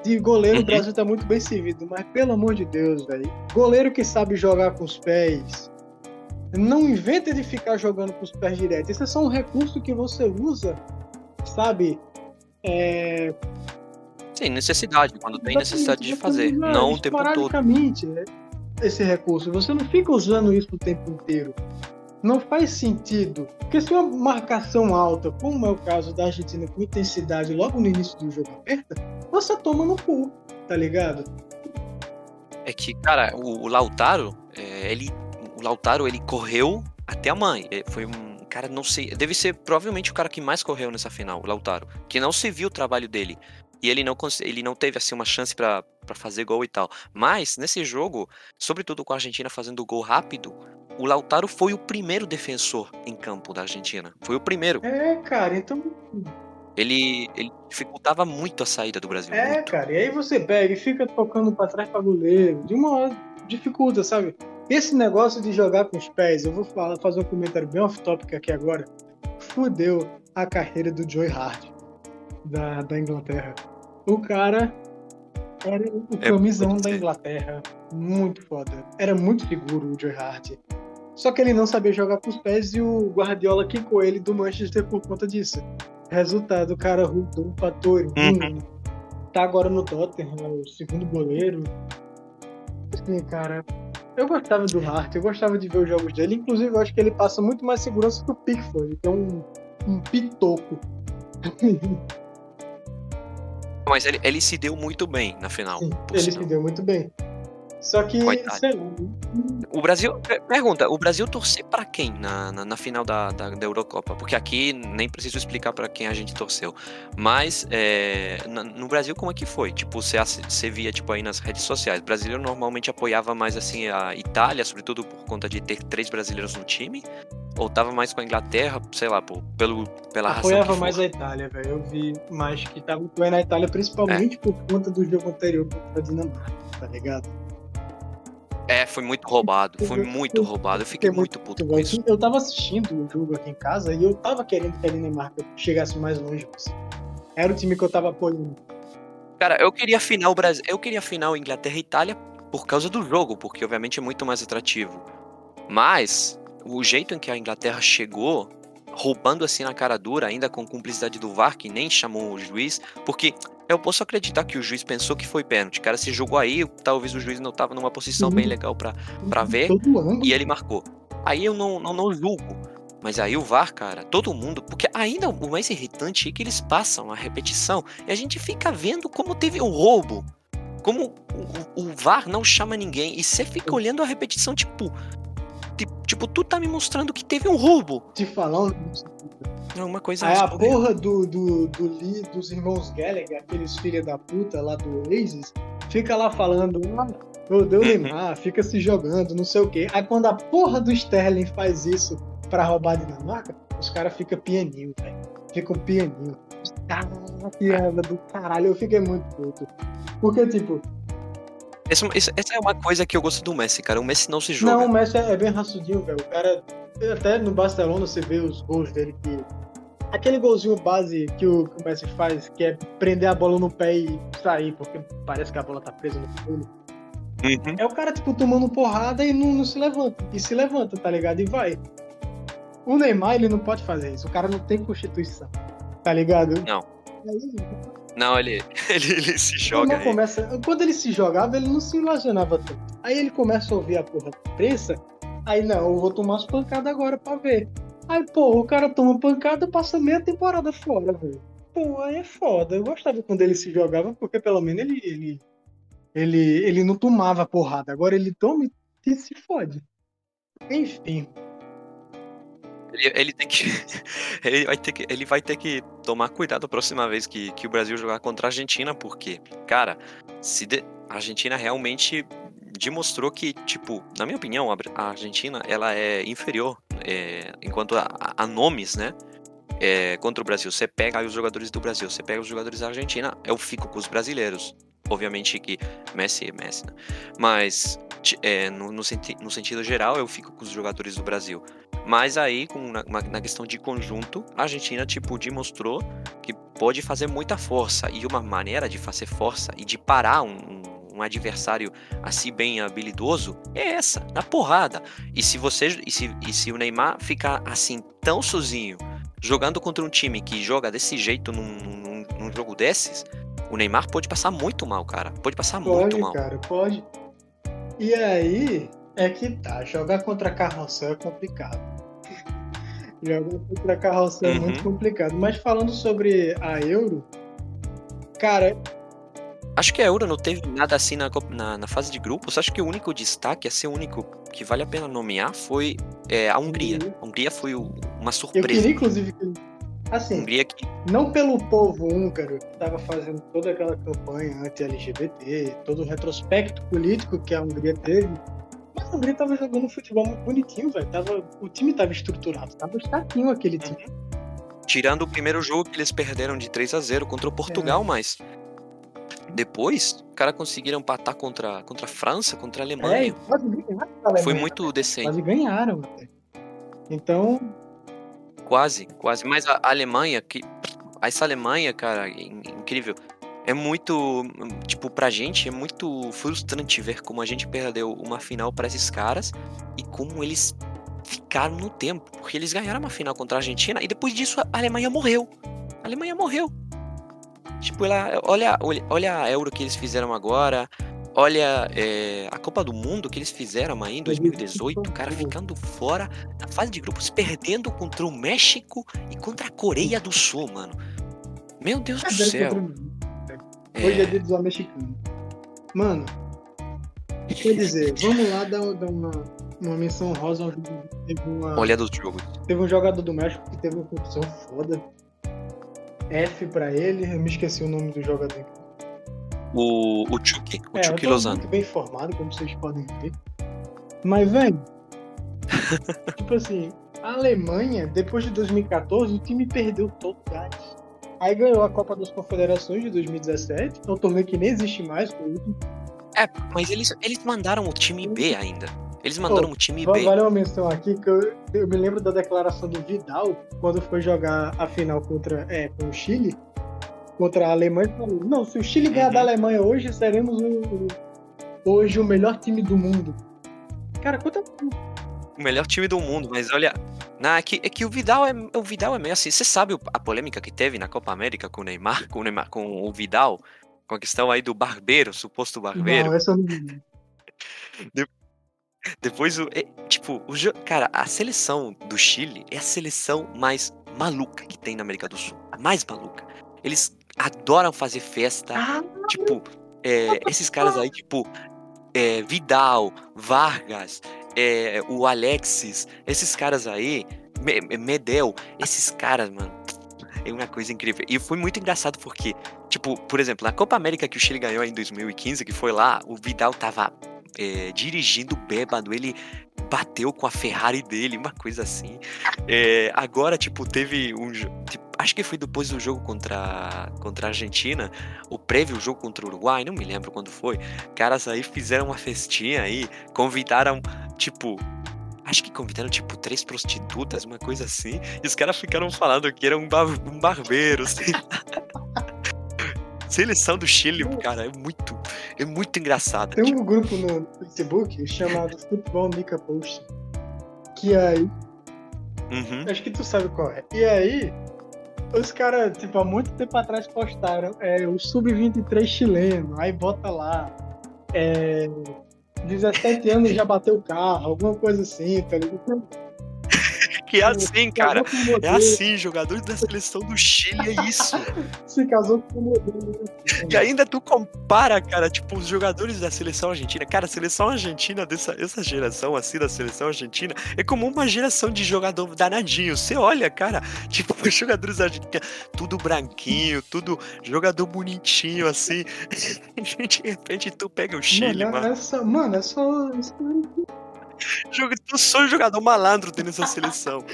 de goleiro o uhum. Brasil tá muito bem servido, mas pelo amor de Deus, velho. Goleiro que sabe jogar com os pés, não inventa de ficar jogando com os pés diretos. Esse é só um recurso que você usa, sabe? É... Sim, necessidade, quando tem necessidade de fazer, não o tempo todo. Né, esse recurso, você não fica usando isso o tempo inteiro. Não faz sentido. Porque se uma marcação alta, como é o caso da Argentina com intensidade logo no início do jogo aperta, você toma no cu, tá ligado? É que, cara, o, o Lautaro, é, ele o Lautaro, ele correu até a mãe. É, foi um cara, não sei, deve ser provavelmente o cara que mais correu nessa final, o Lautaro, que não se viu o trabalho dele. E ele não, ele não teve assim uma chance para fazer gol e tal. Mas nesse jogo, sobretudo com a Argentina fazendo gol rápido, o Lautaro foi o primeiro defensor em campo da Argentina. Foi o primeiro. É, cara, então ele, ele dificultava muito a saída do Brasil. É, muito. cara, e aí você pega e fica tocando para trás para goleiro, de uma hora dificulta, sabe? Esse negócio de jogar com os pés, eu vou falar, fazer um comentário bem off-topic aqui agora, fudeu a carreira do Joey Hart, da, da Inglaterra. O cara era o é, camisão da Inglaterra, muito foda. Era muito seguro o Joey Hart. Só que ele não sabia jogar com os pés e o Guardiola quicou ele do Manchester por conta disso. Resultado, o cara rodou pra Torino. Uhum. Tá agora no Tottenham, é o segundo goleiro. Assim, cara, eu gostava do Hart, eu gostava de ver os jogos dele. Inclusive, eu acho que ele passa muito mais segurança que o Pickford, que é um, um pitoco. Mas ele, ele se deu muito bem na final. Sim, ele sinal. se deu muito bem. Só que, sei. O Brasil. Pergunta, o Brasil torcer para quem na, na, na, final da, da, da, Eurocopa? Porque aqui nem preciso explicar para quem a gente torceu. Mas é, no Brasil, como é que foi? Tipo, você, você via tipo, aí nas redes sociais. O brasileiro normalmente apoiava mais assim a Itália, sobretudo por conta de ter três brasileiros no time. Ou tava mais com a Inglaterra, sei lá, pô, pelo, pela razão. Apoiava mais a Itália, velho. Eu vi mais que tava apoiando a Itália, principalmente é. por conta do jogo anterior contra a Dinamarca, tá ligado? É, foi muito roubado. Foi muito roubado. Eu fiquei muito puto com isso. Eu tava assistindo o jogo aqui em casa e eu tava querendo que a Dinamarca chegasse mais longe. Era o time que eu tava apoiando. Cara, eu queria final Brasil. Eu queria final Inglaterra e Itália por causa do jogo, porque obviamente é muito mais atrativo. Mas o jeito em que a Inglaterra chegou, roubando assim na cara dura, ainda com cumplicidade do VAR, que nem chamou o juiz, porque eu posso acreditar que o juiz pensou que foi pênalti. O cara se jogou aí, talvez o juiz não tava numa posição bem legal pra, pra ver, e ele marcou. Aí eu não, não, não julgo. Mas aí o VAR, cara, todo mundo. Porque ainda o mais irritante é que eles passam a repetição e a gente fica vendo como teve um roubo. Como o, o VAR não chama ninguém. E você fica olhando a repetição, tipo. Tipo, tu tá me mostrando que teve um roubo. Te falando. É uma coisa Aí a porra do, do, do Lee, dos irmãos Gallagher, aqueles filha da puta lá do Oasis, fica lá falando, ah, meu Deus, uhum. Neymar, fica se jogando, não sei o quê. Aí quando a porra do Sterling faz isso pra roubar a Dinamarca, os caras ficam pianinho, velho. Ficam pianinho. Caraca, do caralho, eu fiquei muito puto. Porque, tipo. Essa, essa, é uma coisa que eu gosto do Messi, cara. O Messi não se joga. Não, o Messi é, é bem raçudinho, velho. O cara. Até no Barcelona você vê os gols dele que. Aquele golzinho base que o, que o Messi faz, que é prender a bola no pé e sair, porque parece que a bola tá presa no fundo. Uhum. É o cara, tipo, tomando porrada e não, não se levanta. E se levanta, tá ligado? E vai. O Neymar, ele não pode fazer isso. O cara não tem constituição. Tá ligado? Não. Não, ele, ele, ele se joga. Começa, quando ele se jogava, ele não se imaginava tanto. Aí ele começa a ouvir a porra da. Aí, não, eu vou tomar as pancadas agora pra ver. Aí, pô, o cara toma pancada passa meia temporada fora, velho. Pô, aí é foda. Eu gostava quando ele se jogava, porque pelo menos ele, ele, ele, ele não tomava porrada. Agora ele toma e se fode. Enfim. Ele, ele, tem que. Ele vai, ter que. Ele vai ter que tomar cuidado a próxima vez que, que o Brasil jogar contra a Argentina, porque, cara, se de, a Argentina realmente demonstrou que, tipo, na minha opinião, a Argentina ela é inferior é, enquanto a, a, nomes, né? É, contra o Brasil. Você pega os jogadores do Brasil, você pega os jogadores da Argentina, eu fico com os brasileiros. Obviamente que Messi é Messi, né? Mas é, no, no, senti no, sentido geral, eu fico com os jogadores do Brasil. Mas aí, com, na, na, questão de conjunto, a Argentina, tipo, demonstrou que pode fazer muita força. E uma maneira de fazer força e de parar um, um, um adversário assim bem habilidoso é essa, na porrada. E se você e se, e se o Neymar ficar assim tão sozinho, jogando contra um time que joga desse jeito num, num, num jogo desses, o Neymar pode passar muito mal, cara. Pode passar pode, muito mal. Cara, pode. E aí é que tá, jogar contra carrossel é complicado. jogar contra carrossel uhum. é muito complicado. Mas falando sobre a Euro, cara. Acho que a Euro não teve nada assim na, na, na fase de grupos. Acho que o único destaque, assim, o único que vale a pena nomear foi é, a Hungria. Uhum. A Hungria foi o, uma surpresa. Eu queria, inclusive, Assim, que... não pelo povo húngaro que estava fazendo toda aquela campanha anti-LGBT, todo o retrospecto político que a Hungria teve, mas a Hungria estava jogando futebol muito bonitinho, velho. O time estava estruturado, estava estaquinho aquele uhum. time. Tirando o primeiro jogo que eles perderam de 3 a 0 contra o Portugal, é. mas depois, os caras conseguiram empatar contra, contra a França, contra a Alemanha. É, Alemanha. Foi muito decente. Quase ganharam. Então, Quase, quase. Mas a Alemanha, que. Essa Alemanha, cara, incrível. É muito. Tipo, pra gente é muito frustrante ver como a gente perdeu uma final para esses caras e como eles ficaram no tempo. Porque eles ganharam uma final contra a Argentina e depois disso a Alemanha morreu. A Alemanha morreu. Tipo, ela, olha, olha, olha a Euro que eles fizeram agora. Olha, é, a Copa do Mundo que eles fizeram aí em 2018, cara, ficando fora na fase de grupos, perdendo contra o México e contra a Coreia do Sul, mano. Meu Deus do céu. Hoje é dia do mexicano. Mano, quer dizer, vamos lá dar, dar uma, uma menção rosa ao jogo. Teve uma, Olha dos jogos. Teve um jogador do México que teve uma condição foda. F pra ele, eu me esqueci o nome do jogador o, o Chucky, o é, Chucky eu Lozano. muito bem informado, como vocês podem ver. Mas, velho, tipo assim, a Alemanha, depois de 2014, o time perdeu todo o gás. Aí ganhou a Copa das Confederações de 2017, é um torneio que nem existe mais, foi o último. É, mas eles, eles mandaram o time B ainda. Eles mandaram oh, o time B. Vale uma menção aqui que eu, eu, me lembro da declaração do Vidal quando foi jogar a final contra é, com o Chile contra a Alemanha falou: não, se o Chile ganhar uhum. da Alemanha hoje, seremos o, hoje o melhor time do mundo. Cara, quanto. O melhor time do mundo, mas olha. Não, é que, é que o Vidal é o Vidal é meio assim. Você sabe a polêmica que teve na Copa América com o Neymar, com o, Neymar, com o Vidal, com a questão aí do barbeiro, suposto barbeiro. Não, essa não... Depois o. É, tipo, o cara, a seleção do Chile é a seleção mais maluca que tem na América do Sul. A mais maluca. Eles adoram fazer festa. Ah, tipo, é, esses caras aí, tipo, é, Vidal, Vargas, é, o Alexis, esses caras aí, Medel, esses caras, mano, é uma coisa incrível. E foi muito engraçado porque, tipo, por exemplo, na Copa América que o Chile ganhou em 2015, que foi lá, o Vidal tava é, dirigindo bêbado, ele bateu com a Ferrari dele, uma coisa assim. É, agora, tipo, teve um. Tipo, acho que foi depois do jogo contra, contra a Argentina, o prévio jogo contra o Uruguai, não me lembro quando foi. Caras aí fizeram uma festinha aí, convidaram, tipo, acho que convidaram tipo três prostitutas, uma coisa assim, e os caras ficaram falando que era um, bar um barbeiro, sei Seleção do Chile, cara, é muito, é muito engraçado. Tem tipo... um grupo no Facebook chamado Futebol Mica Post. Que aí. Uhum. Acho que tu sabe qual é. E aí, os caras, tipo, há muito tempo atrás postaram é, o Sub-23 chileno, aí bota lá. É, 17 anos já bateu o carro, alguma coisa assim, tá ligado? Que é assim, cara. É assim, jogadores da seleção do Chile é isso. Se casou com o modelo. E ainda tu compara, cara, tipo, os jogadores da seleção argentina. Cara, a seleção argentina dessa essa geração, assim, da seleção argentina, é como uma geração de jogador danadinho. Você olha, cara, tipo, os jogadores argentinos, tudo branquinho, tudo jogador bonitinho, assim. de repente tu pega o Chile, mano. Mano, é só, mano, é só Tu sou jogador malandro dentro dessa seleção.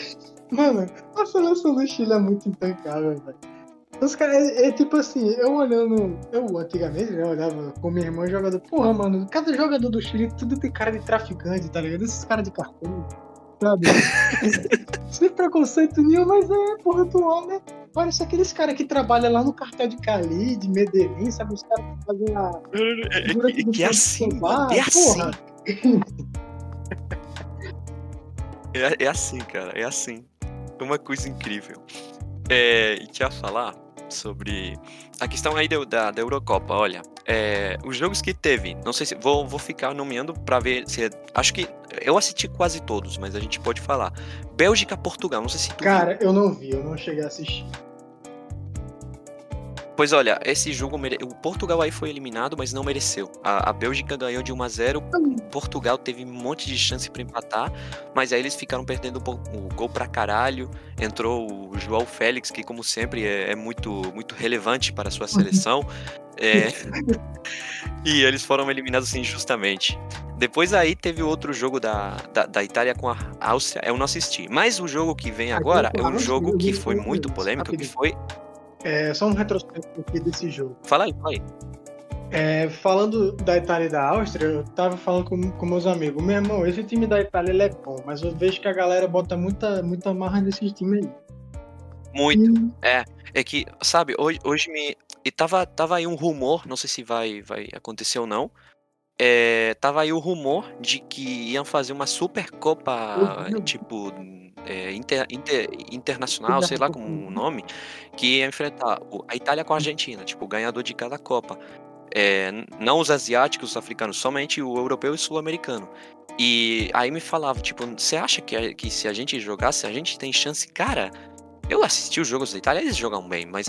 Mano, a seleção do Chile é muito intancável, velho. Os caras, é, é, tipo assim, eu olhando, eu antigamente, né, olhava com minha irmã jogador, porra, mano, cada jogador do Chile, tudo tem cara de traficante, tá ligado? Esses caras de cartão, sabe? Sem preconceito nenhum, mas é, porra, tu olha, parece aqueles caras que trabalham lá no cartel de Cali, de Medellín, sabe? Os caras que fazem a. É, é, é, que é assim, é assim. É, é assim, cara, é assim. É uma coisa incrível. É, e ia falar sobre a questão aí da, da Eurocopa. Olha, é, os jogos que teve, não sei se vou, vou ficar nomeando para ver se. Acho que eu assisti quase todos, mas a gente pode falar. Bélgica, Portugal, não sei se tu. Cara, viu. eu não vi, eu não cheguei a assistir. Pois olha, esse jogo, mere... o Portugal aí foi eliminado, mas não mereceu. A, a Bélgica ganhou de 1 a 0 Portugal teve um monte de chance para empatar, mas aí eles ficaram perdendo o gol pra caralho. Entrou o João Félix, que como sempre é, é muito, muito relevante para a sua seleção. É... e eles foram eliminados assim, injustamente. Depois aí teve outro jogo da, da, da, Itália com a Áustria, eu não assisti. Mas o jogo que vem agora é um jogo que foi muito polêmico, que foi é, só um retrospecto aqui desse jogo. Fala aí, fala aí. É, falando da Itália e da Áustria, eu tava falando com, com meus amigos, meu irmão, esse time da Itália ele é bom, mas eu vejo que a galera bota muita, muita marra nesse time aí. Muito. É, é que, sabe, hoje, hoje me. E tava, tava aí um rumor, não sei se vai, vai acontecer ou não. É, tava aí o rumor de que iam fazer uma Supercopa, tipo, é, inter, inter, internacional, sei lá como o nome, que ia enfrentar a Itália com a Argentina, tipo, o ganhador de cada Copa. É, não os asiáticos, os africanos, somente o europeu e o sul-americano. E aí me falava, tipo, você acha que, que se a gente jogasse, a gente tem chance? Cara, eu assisti os jogos da Itália, eles jogam bem, mas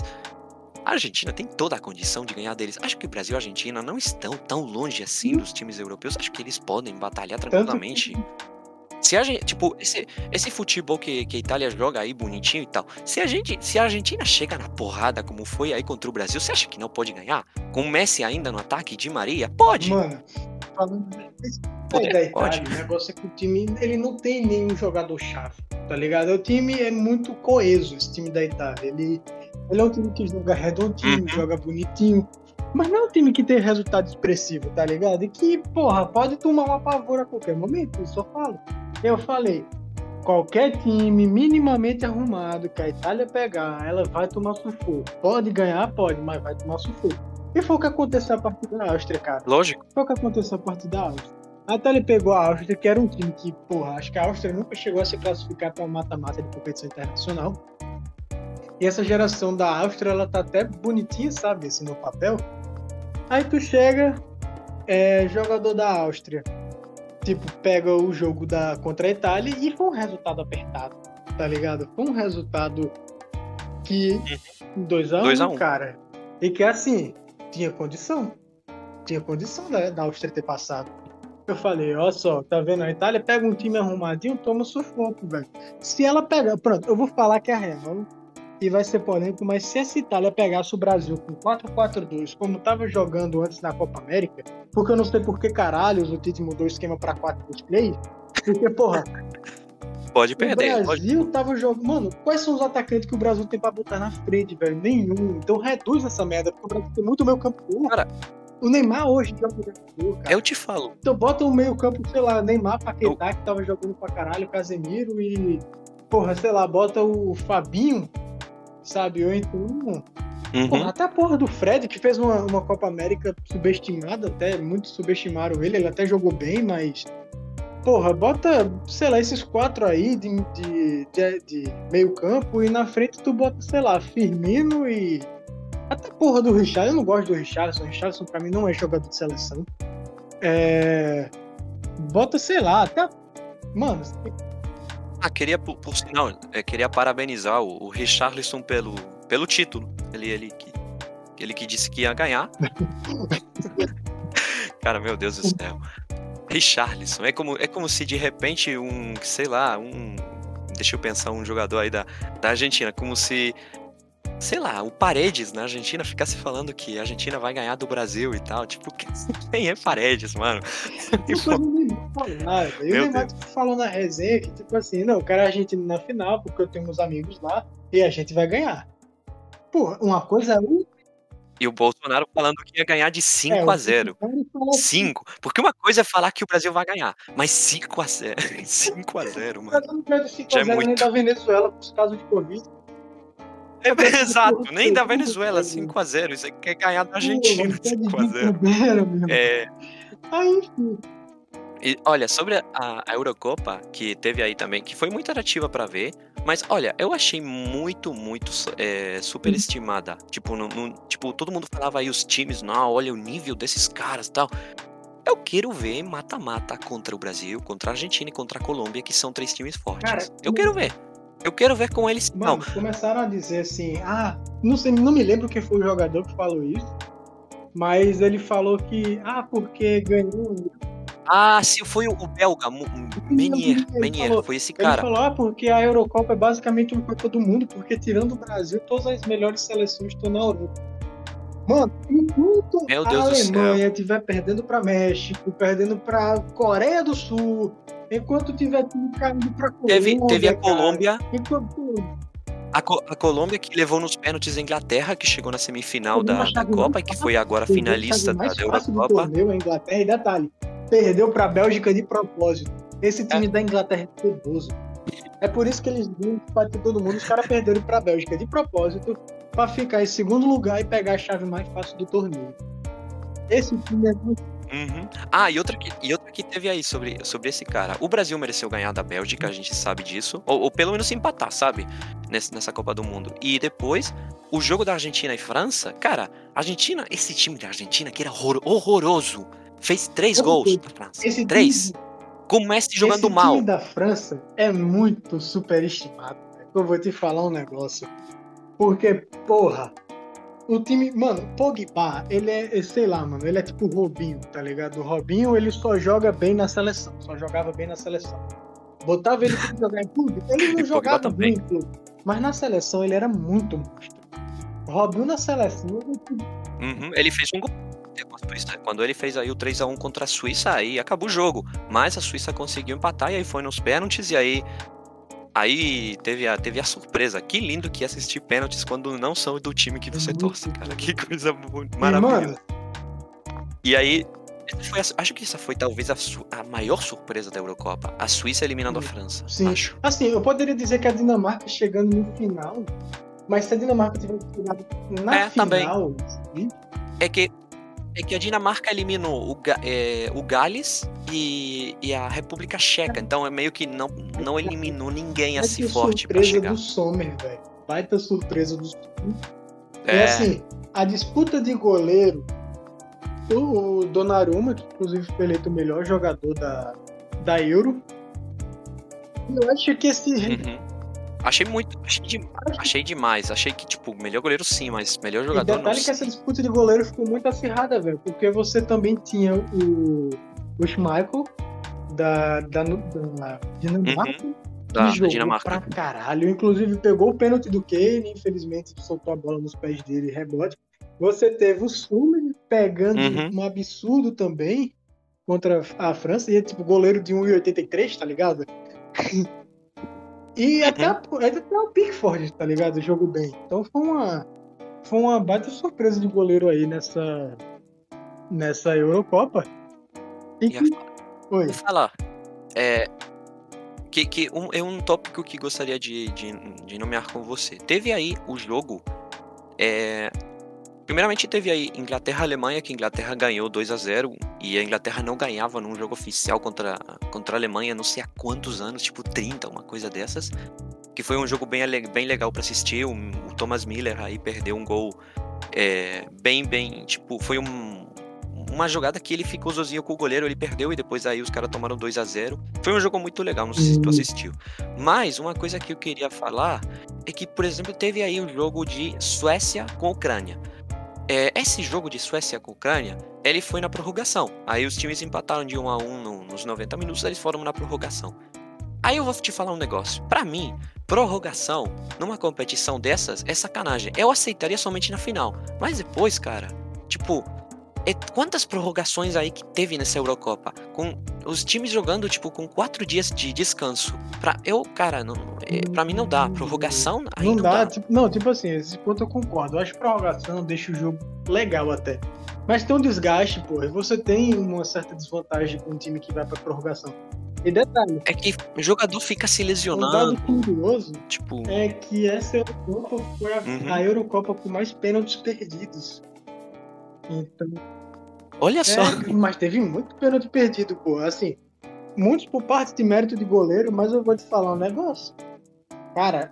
a Argentina tem toda a condição de ganhar deles. Acho que o Brasil e a Argentina não estão tão longe assim dos times europeus. Acho que eles podem batalhar tranquilamente. Se a gente, tipo, esse, esse futebol que, que a Itália joga aí bonitinho e tal, se a gente, se a Argentina chega na porrada como foi aí contra o Brasil, você acha que não pode ganhar? Com o Messi ainda no ataque de Maria? Pode. Mano, falando da Itália, pode. o negócio é que o time, ele não tem nenhum jogador chave, tá ligado? O time é muito coeso, esse time da Itália. Ele, ele é um time que joga redondinho, uhum. joga bonitinho, mas não é um time que tem resultado expressivo, tá ligado? E que, porra, pode tomar uma pavor a qualquer momento, eu só falo. Eu falei, qualquer time minimamente arrumado que a Itália pegar, ela vai tomar sufoco. Pode ganhar, pode, mas vai tomar sufoco. E foi o que aconteceu a partir da Áustria, cara. Lógico. Foi o que aconteceu a partir da Áustria. Até ele pegou a Áustria, que era um time que, porra, acho que a Áustria nunca chegou a se classificar para mata-mata de competição internacional. E essa geração da Áustria, ela tá até bonitinha, sabe, assim, no papel. Aí tu chega, é, jogador da Áustria, tipo, pega o jogo da, contra a Itália e foi um resultado apertado, tá ligado? Foi um resultado que 2x1, um, um. cara. E que assim, tinha condição. Tinha condição da, da Áustria ter passado. Eu falei, ó só, tá vendo? A Itália pega um time arrumadinho, toma sufoco, velho. Se ela pegar. Pronto, eu vou falar que é real e vai ser polêmico, mas se essa Itália pegasse o Brasil com 4-4-2, como tava jogando antes na Copa América, porque eu não sei por que caralho o Tite mudou o esquema pra 4-3, porque, porra. Pode perder. O Brasil pode... tava jogando. Mano, quais são os atacantes que o Brasil tem pra botar na frente, velho? Nenhum. Então reduz essa merda, porque o Brasil tem muito meio campo. Cara, o Neymar hoje joga jogador, cara. Eu te falo. Então bota o meio campo, sei lá, Neymar, Paquetá, eu... que tava jogando pra caralho, Casemiro e. Porra, sei lá, bota o Fabinho, sabe? Ou então. Uhum. Porra, até a porra do Fred, que fez uma, uma Copa América subestimada, até muitos subestimaram ele, ele até jogou bem, mas. Porra, bota, sei lá, esses quatro aí de, de, de, de meio campo e na frente tu bota, sei lá, Firmino e. Até porra do Richard, eu não gosto do Richardson, o Richardson pra mim não é jogador de seleção. É. Bota, sei lá, até. Mano, ah, queria, por, por sinal, é, queria parabenizar o, o Richarlison pelo, pelo título. Ele, ele, que, ele que disse que ia ganhar. Cara, meu Deus do céu. Richarlison. É como, é como se de repente um, sei lá, um. Deixa eu pensar, um jogador aí da, da Argentina, como se sei lá, o Paredes na Argentina ficasse falando que a Argentina vai ganhar do Brasil e tal. Tipo, quem é Paredes, mano? Tipo, falar, e o Neymar falou na resenha que, tipo assim, não, eu quero a Argentina na final, porque eu tenho uns amigos lá e a gente vai ganhar. Pô, uma coisa é e o Bolsonaro falando que ia ganhar de 5 é, a 0. 5. Porque uma coisa é falar que o Brasil vai ganhar, mas 5 a 0. 5 a 0, mano. Já é muito. da Venezuela por causa de Covid. É, exato, nem da Venezuela, 5x0. Isso aí quer ganhar da Argentina, 5x0. É. E, olha, sobre a, a, Eurocopa, que teve aí também, que foi muito atrativa para ver, mas olha, eu achei muito, muito é, superestimada. Tipo, no, no, tipo, todo mundo falava aí os times, não, olha o nível desses caras tal. Eu quero ver mata-mata contra o Brasil, contra a Argentina e contra a Colômbia, que são três times fortes. Cara, eu quero ver. Eu quero ver com eles. Mano, não. começaram a dizer assim, ah, não sei, não me lembro quem foi o jogador que falou isso, mas ele falou que, ah, porque ganhou. Ah, sim, foi o belga, Menier, Menier, foi esse cara. Ele falou, ah, porque a Eurocopa é basicamente uma Copa do Mundo, porque tirando o Brasil, todas as melhores seleções estão na Europa. Mano, enquanto a Alemanha estiver perdendo para México, perdendo para Coreia do Sul, Enquanto tiver tudo caindo pra Colômbia. Teve, teve a Colômbia. Enquanto... A, Co a, Colômbia que levou nos pênaltis a Inglaterra, que chegou na semifinal da, da Copa e que foi agora finalista da, da Eurocopa. Torneio, a Inglaterra e detalhe, perdeu para a Bélgica de propósito. Esse time é. da Inglaterra é perigoso. É por isso que eles vinham para todo mundo. Os caras perderam para a Bélgica de propósito para ficar em segundo lugar e pegar a chave mais fácil do torneio. Esse time é muito Uhum. Ah, e outra, que, e outra que teve aí sobre, sobre esse cara. O Brasil mereceu ganhar da Bélgica, a gente sabe disso. Ou, ou pelo menos empatar, sabe? Nessa, nessa Copa do Mundo. E depois, o jogo da Argentina e França. Cara, Argentina, esse time da Argentina que era horror, horroroso. Fez três gols da França. Esse três. Time, com o Messi jogando esse mal. O time da França é muito superestimado. Eu vou te falar um negócio. Porque, porra, o time, mano, Pogba, ele é, sei lá, mano, ele é tipo o Robinho, tá ligado? O Robinho, ele só joga bem na seleção, só jogava bem na seleção. Botava ele pra jogar em clube, ele não jogava bem em clube. Mas na seleção ele era muito monstro. Robinho na seleção. Uhum, ele fez um gol. Quando ele fez aí o 3x1 contra a Suíça, aí acabou o jogo. Mas a Suíça conseguiu empatar e aí foi nos pênaltis. E aí Aí teve a, teve a surpresa. Que lindo que é assistir pênaltis quando não são do time que você torce, cara. Que coisa maravilhosa. E aí, foi, acho que essa foi talvez a, a, maior surpresa da Eurocopa. A Suíça eliminando a França. Sim. Acho. Assim, eu poderia dizer que a Dinamarca chegando no final. Mas se a Dinamarca tivesse chegado na é, final. Também. É que é que a Dinamarca eliminou o, é, o Gales e, e, a República Checa. Então é meio que não, não eliminou ninguém assim forte para chegar. do Sommer, velho. Baita surpresa do Sommer. É. E assim, a disputa de goleiro, o Donnarumma, que inclusive foi eleito o melhor jogador da, da Euro. Eu acho que esse. Uhum. Achei muito. Achei, de, achei demais. Achei que, tipo, melhor goleiro sim, mas melhor jogador e detalhe não. que essa disputa de goleiro ficou muito acirrada, velho. Porque você também tinha o, o Schmeichel da, da, da Dinamarca. Uhum. Da, jogou Dinamarca. pra caralho. Inclusive pegou o pênalti do Kane, infelizmente soltou a bola nos pés dele rebote. Você teve o Sullivan pegando uhum. um absurdo também contra a França. E é tipo goleiro de 1,83, tá ligado? E uhum. até, até o Pickford, tá ligado? Jogo bem. Então foi uma, foi uma baita surpresa de goleiro aí nessa, nessa Eurocopa. E que... Oi. É, que, que um, é um tópico que gostaria de, de, de nomear com você. Teve aí o jogo é, Primeiramente teve aí Inglaterra-Alemanha, que a Inglaterra ganhou 2 a 0 e a Inglaterra não ganhava num jogo oficial contra, contra a Alemanha não sei há quantos anos, tipo 30, uma coisa dessas. Que foi um jogo bem, bem legal para assistir. O, o, Thomas Miller aí perdeu um gol é, bem, bem. Tipo, foi um, uma jogada que ele ficou sozinho com o goleiro, ele perdeu e depois aí os caras tomaram 2 a 0 Foi um jogo muito legal, não sei se tu uhum. assistiu. Mas uma coisa que eu queria falar é que, por exemplo, teve aí um jogo de Suécia com Ucrânia. É, esse jogo de Suécia com Ucrânia, ele foi na prorrogação. Aí os times empataram de 1 a 1 no, nos 90 minutos, eles foram na prorrogação. Aí eu vou te falar um negócio. Para mim, prorrogação numa competição dessas é sacanagem. Eu aceitaria somente na final. Mas depois, cara, tipo, é, quantas prorrogações aí que teve nessa Eurocopa? Com os times jogando, tipo, com quatro dias de descanso. Pra, eu, cara, não, é, pra mim não dá. Prorrogação aí não, não dá. dá. Tipo, não, tipo assim, esse ponto eu concordo. Eu acho que prorrogação deixa o jogo legal até. Mas tem um desgaste, pô. E você tem uma certa desvantagem com um time que vai pra prorrogação. E detalhe. É que o jogador fica se lesionando. Um dado curioso tipo... é que essa Eurocopa foi a, uhum. a Eurocopa com mais pênaltis perdidos. Então, Olha só. É, mas teve muito pênalti perdido, pô. Assim, muitos por parte de mérito de goleiro, mas eu vou te falar um negócio. Cara,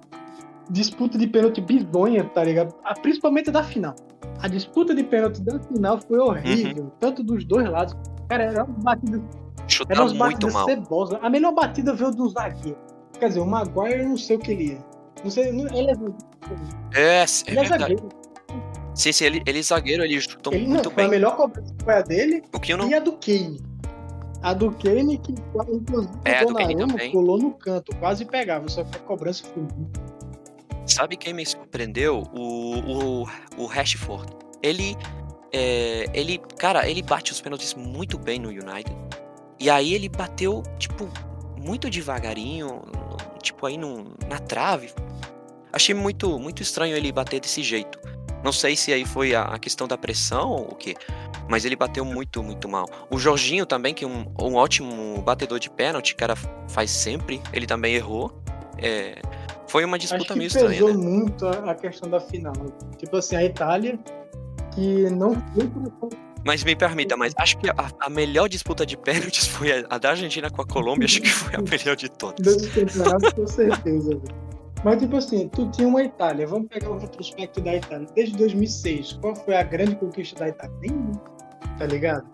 disputa de pênalti bizonha, tá ligado? Ah, principalmente da final. A disputa de pênalti da final foi horrível, uhum. tanto dos dois lados. Cara, era uma batida. Chutar era uma batida cebosa. A melhor batida veio do zagueiro. Quer dizer, o Maguire eu não sei o que ele é. Não sei, ele é. É, é, ele é zagueiro. Sim, sim, ele, ele é zagueiro, ele chutou ele, muito não, bem. A melhor cobrança foi a dele o que não... e a do Kane. A do Kane, que inclusive é, o Donnarumma pulou no canto, quase pegava, só que a cobrança foi Sabe quem me surpreendeu? O, o, o Rashford. Ele, é, ele, cara, ele bate os pênaltis muito bem no United. E aí ele bateu, tipo, muito devagarinho, tipo, aí no, na trave. Achei muito, muito estranho ele bater desse jeito. Não sei se aí foi a, questão da pressão ou o quê, mas ele bateu muito, muito mal. O Jorginho também, que é um, um ótimo batedor de pênalti, cara faz sempre, ele também errou. É, foi uma disputa Acho meio estranha. pesou né? muito a questão da final. Tipo assim, a Itália, que não foi mas me permita, mas acho que a, a, melhor disputa de pênaltis foi a, a, da Argentina com a Colômbia, acho que foi a melhor de todas. com certeza. Mas, tipo assim, tu tinha uma Itália, vamos pegar o retrospecto da Itália. Desde 2006, qual foi a grande conquista da Itália? Nenhuma, tá ligado?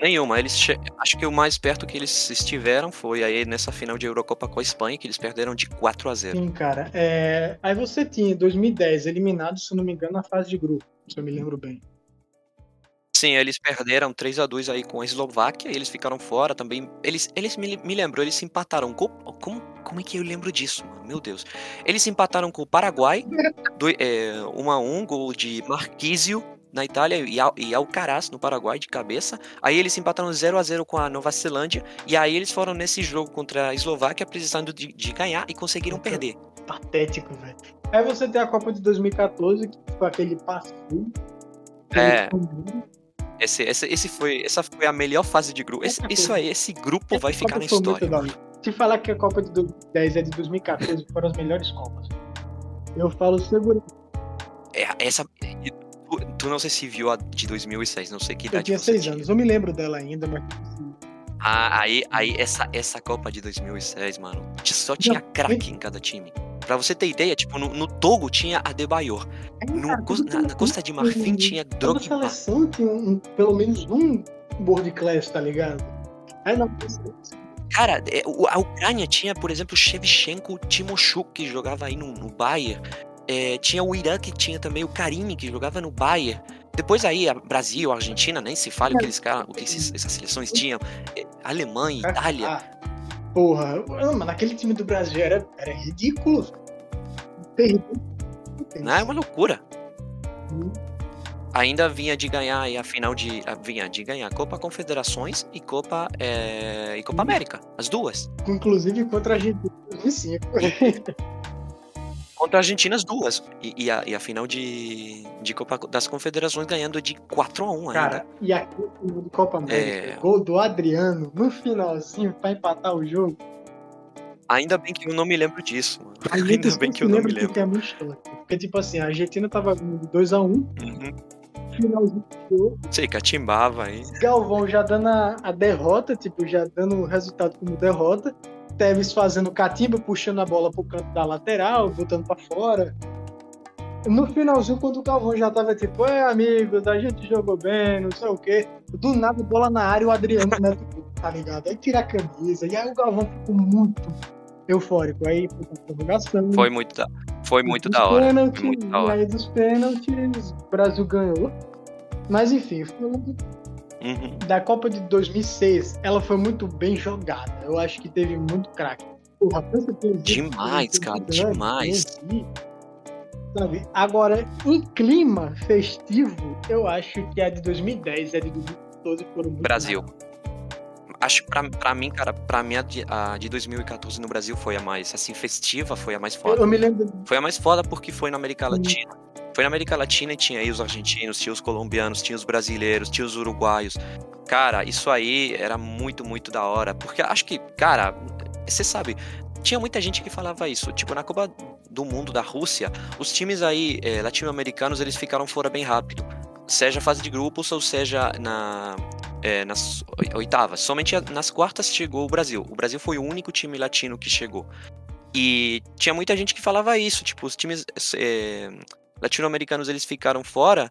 Nenhuma. Eles che... Acho que o mais perto que eles estiveram foi aí nessa final de Eurocopa com a Espanha, que eles perderam de 4 a 0 Sim, cara. É... Aí você tinha, em 2010, eliminado, se não me engano, na fase de grupo, se eu me lembro bem. Sim, eles perderam 3 a 2 aí com a Eslováquia, eles ficaram fora também. Eles, eles me, me lembram, eles se empataram com. Como, como é que eu lembro disso, mano? Meu Deus. Eles se empataram com o Paraguai, 1 é, um a 1 gol de Marquísio na Itália e, e Alcaraz no Paraguai de cabeça. Aí eles se empataram 0 a 0 com a Nova Zelândia. E aí eles foram nesse jogo contra a Eslováquia precisando de, de ganhar e conseguiram perder. Patético, velho. Aí você tem a Copa de 2014, que foi aquele passeio. É. Esse, esse, esse foi, essa foi a melhor fase de grupo. Esse, isso aí, esse grupo vai ficar na história. Se falar que a Copa de 2010 é de 2014, foram as melhores Copas. Eu falo seguro. É, essa. tu, tu não sei se viu a de 2006, não sei que idade Eu tinha seis tinha. anos, eu me lembro dela ainda, mas. Ah, aí, aí essa, essa Copa de 2006, mano, só tinha craque em cada time. Pra você ter ideia, tipo, no, no Togo tinha Adebayor. No, Cara, Cos- na, na Costa de Marfim tinha Toda Drogba. seleção tinha um, pelo menos um board class, tá ligado? Aí não, Cara, é, a Ucrânia tinha, por exemplo, Shevchenko Timoshuk, que jogava aí no, no Bayern. É, tinha o Irã, que tinha também o Karimi, que jogava no Bayern. Depois aí, a Brasil, a Argentina, nem se fala o que, eles, o que esses- essas seleções tinham. É, Alemanha, Itália. Ah, porra, não, mas naquele time do Brasil era, era ridículo. Terrível. Não, é uma loucura. Hum. Ainda vinha de ganhar a final de. ah, Vinha de ganhar Copa Confederações e Copa, é, e Copa. América. As duas. Inclusive contra a Argentina em 2005. Contra a Argentina, as duas. E, e a, e a final de, de Copa das Confederações ganhando de 4 a 1 ainda. Cara, e de Copa América, É. gol do Adriano no finalzinho pra empatar o jogo. Ainda bem que eu não me lembro disso, mano. A gente Ainda bem que eu não me lembro. porque é muito. Porque, tipo assim, a Argentina tava ganhando 2x1, Uhum. finalzinho do jogo, Sei, catimbava aí. Galvão já dando a, a derrota, tipo, já dando o resultado como derrota. Tevez fazendo catimba, puxando a bola pro canto da lateral, botando pra fora. No finalzinho, quando o Galvão já tava tipo, é amigos, a gente jogou bem, não sei o quê. Do nada, bola na área o Adriano mete o gol, tá ligado? Aí tira a camisa, e aí o Galvão ficou muito eufórico. Aí foi prorrogação. Foi muito da, foi muito da hora. pênaltis, Foi muito da hora. aí dos pênaltis, o Brasil ganhou. Mas enfim, falando Uhum. da Copa de 2006, ela foi muito bem jogada. Eu acho que teve muito craque. Demais, cara, demais. Sabe? Agora, em clima festivo, eu acho que a de 2010 e a de 2012 foram muito Brasil. Acho que pra, pra mim, cara, pra mim a de, a de 2014 no Brasil foi a mais, assim, festiva, foi a mais Eu, foda. eu me lembro Foi a mais foda porque foi na América. Latina. Foi na América Latina e tinha aí os argentinos, tinha os colombianos, tinha os brasileiros, tinha os uruguaios. Cara, isso aí era muito, muito da hora. Porque acho que, cara, você sabe, tinha muita gente que falava isso. Tipo, na Copa do Mundo da Rússia, os times aí eh, latino-americanos eles ficaram fora bem rápido. Seja fase de grupos ou seja na, eh, nas oitavas. Somente nas quartas chegou o Brasil. O Brasil foi o único time latino que chegou. E tinha muita gente que falava isso, tipo, os times eh, latino-americanos eles ficaram fora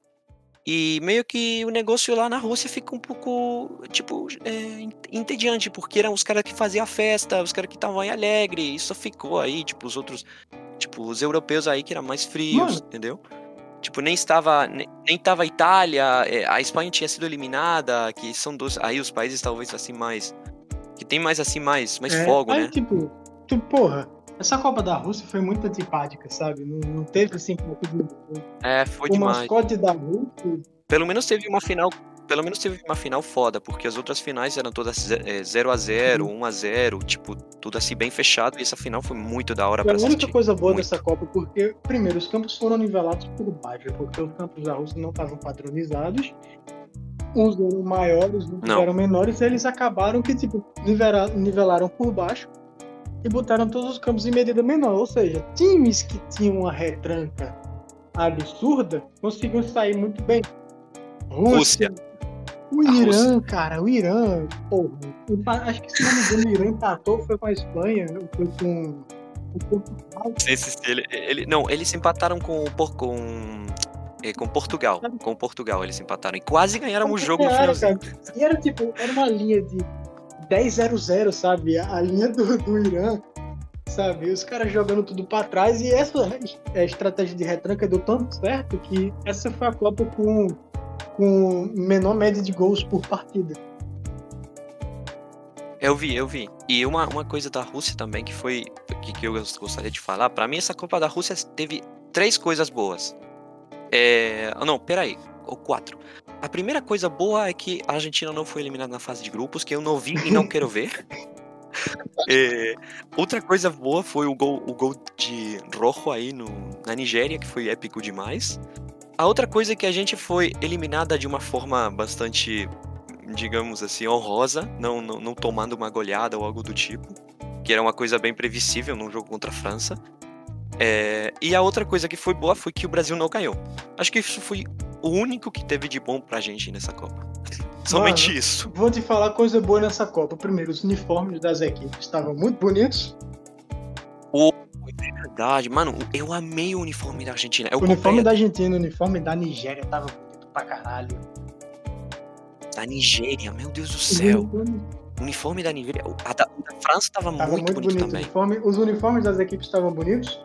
e meio que o negócio lá na Rússia fica um pouco, tipo, é, entediante, porque eram os caras que faziam a festa, os caras que estavam aí alegre, isso ficou aí, tipo, os outros, tipo, os europeus aí que eram mais frios, Mano. entendeu? Tipo, nem estava, nem, nem tava a Itália, é, a Espanha tinha sido eliminada, que são dos, aí os países talvez assim mais, que tem mais assim, mais, mais É, fogo, aí, né? tipo, tipo, porra, essa Copa da Rússia foi muito antipática, sabe? Não, não teve assim como É, foi o demais. mascote da Rússia. Pelo menos teve uma final. Pelo menos teve uma final foda, porque as outras finais eram todas 0x0, 1x0, tipo, tudo assim bem fechado, e essa final foi muito da hora pra a única assistir. coisa boa Muito. dessa Copa, porque, primeiro, os campos foram nivelados por baixo, porque os campos da Rússia não estavam padronizados. Uns eram maiores, outros Não. eram menores, e eles acabaram que, tipo, nivela- nivelaram por baixo e botaram todos os campos em medida menor. Ou seja, times que tinham uma retranca absurda conseguiam sair muito bem. Rússia. O A Irã, cara, o Irã, porra, acho que se não me engano, o Irã empatou, foi com a Espanha, foi com o Portugal. Sim, sim, sim, ele, ele- não, eles empataram com, com, é, com Portugal. Com Portugal eles empataram. E quase ganharam o jogo no Era, finalzinho. cara. E era tipo, era uma linha de 10-0-0, sabe? A linha do, do Irã, sabe? Os caras jogando tudo pra trás. E essa é, estratégia de retranca deu tanto certo que essa foi a Copa com, com menor média de gols por partida. Eu vi, eu vi. E uma, uma coisa da Rússia também que foi. Que, que eu gostaria de falar. Pra mim, essa Copa da Rússia teve três coisas boas. É. ah, Não, peraí. Ou quatro. A primeira coisa boa é que a Argentina não foi eliminada na fase de grupos, que eu não vi e não quero ver. É, outra coisa boa foi o gol, o gol de Rojo aí no, na Nigéria, que foi épico demais. A outra coisa é que a gente foi eliminada de uma forma bastante, digamos assim, honrosa, não, não, não tomando uma goleada ou algo do tipo, que era uma coisa bem previsível num jogo contra a França. É, e a outra coisa que foi boa foi que o Brasil não ganhou. Acho que isso foi o único que teve de bom pra gente nessa Copa. Somente Mano, isso. Vou te falar coisa boa nessa Copa. Primeiro, os uniformes das equipes estavam muito bonitos. É verdade, mano, eu amei o uniforme da Argentina. Eu o uniforme comprei da Argentina, o uniforme da Nigéria tava bonito pra caralho. da Nigéria, meu Deus do céu. O uniforme da Nigéria, a da, a da França tava tava muito, bonito, bonito. também. Uniforme- os uniformes das equipes estavam bonitos.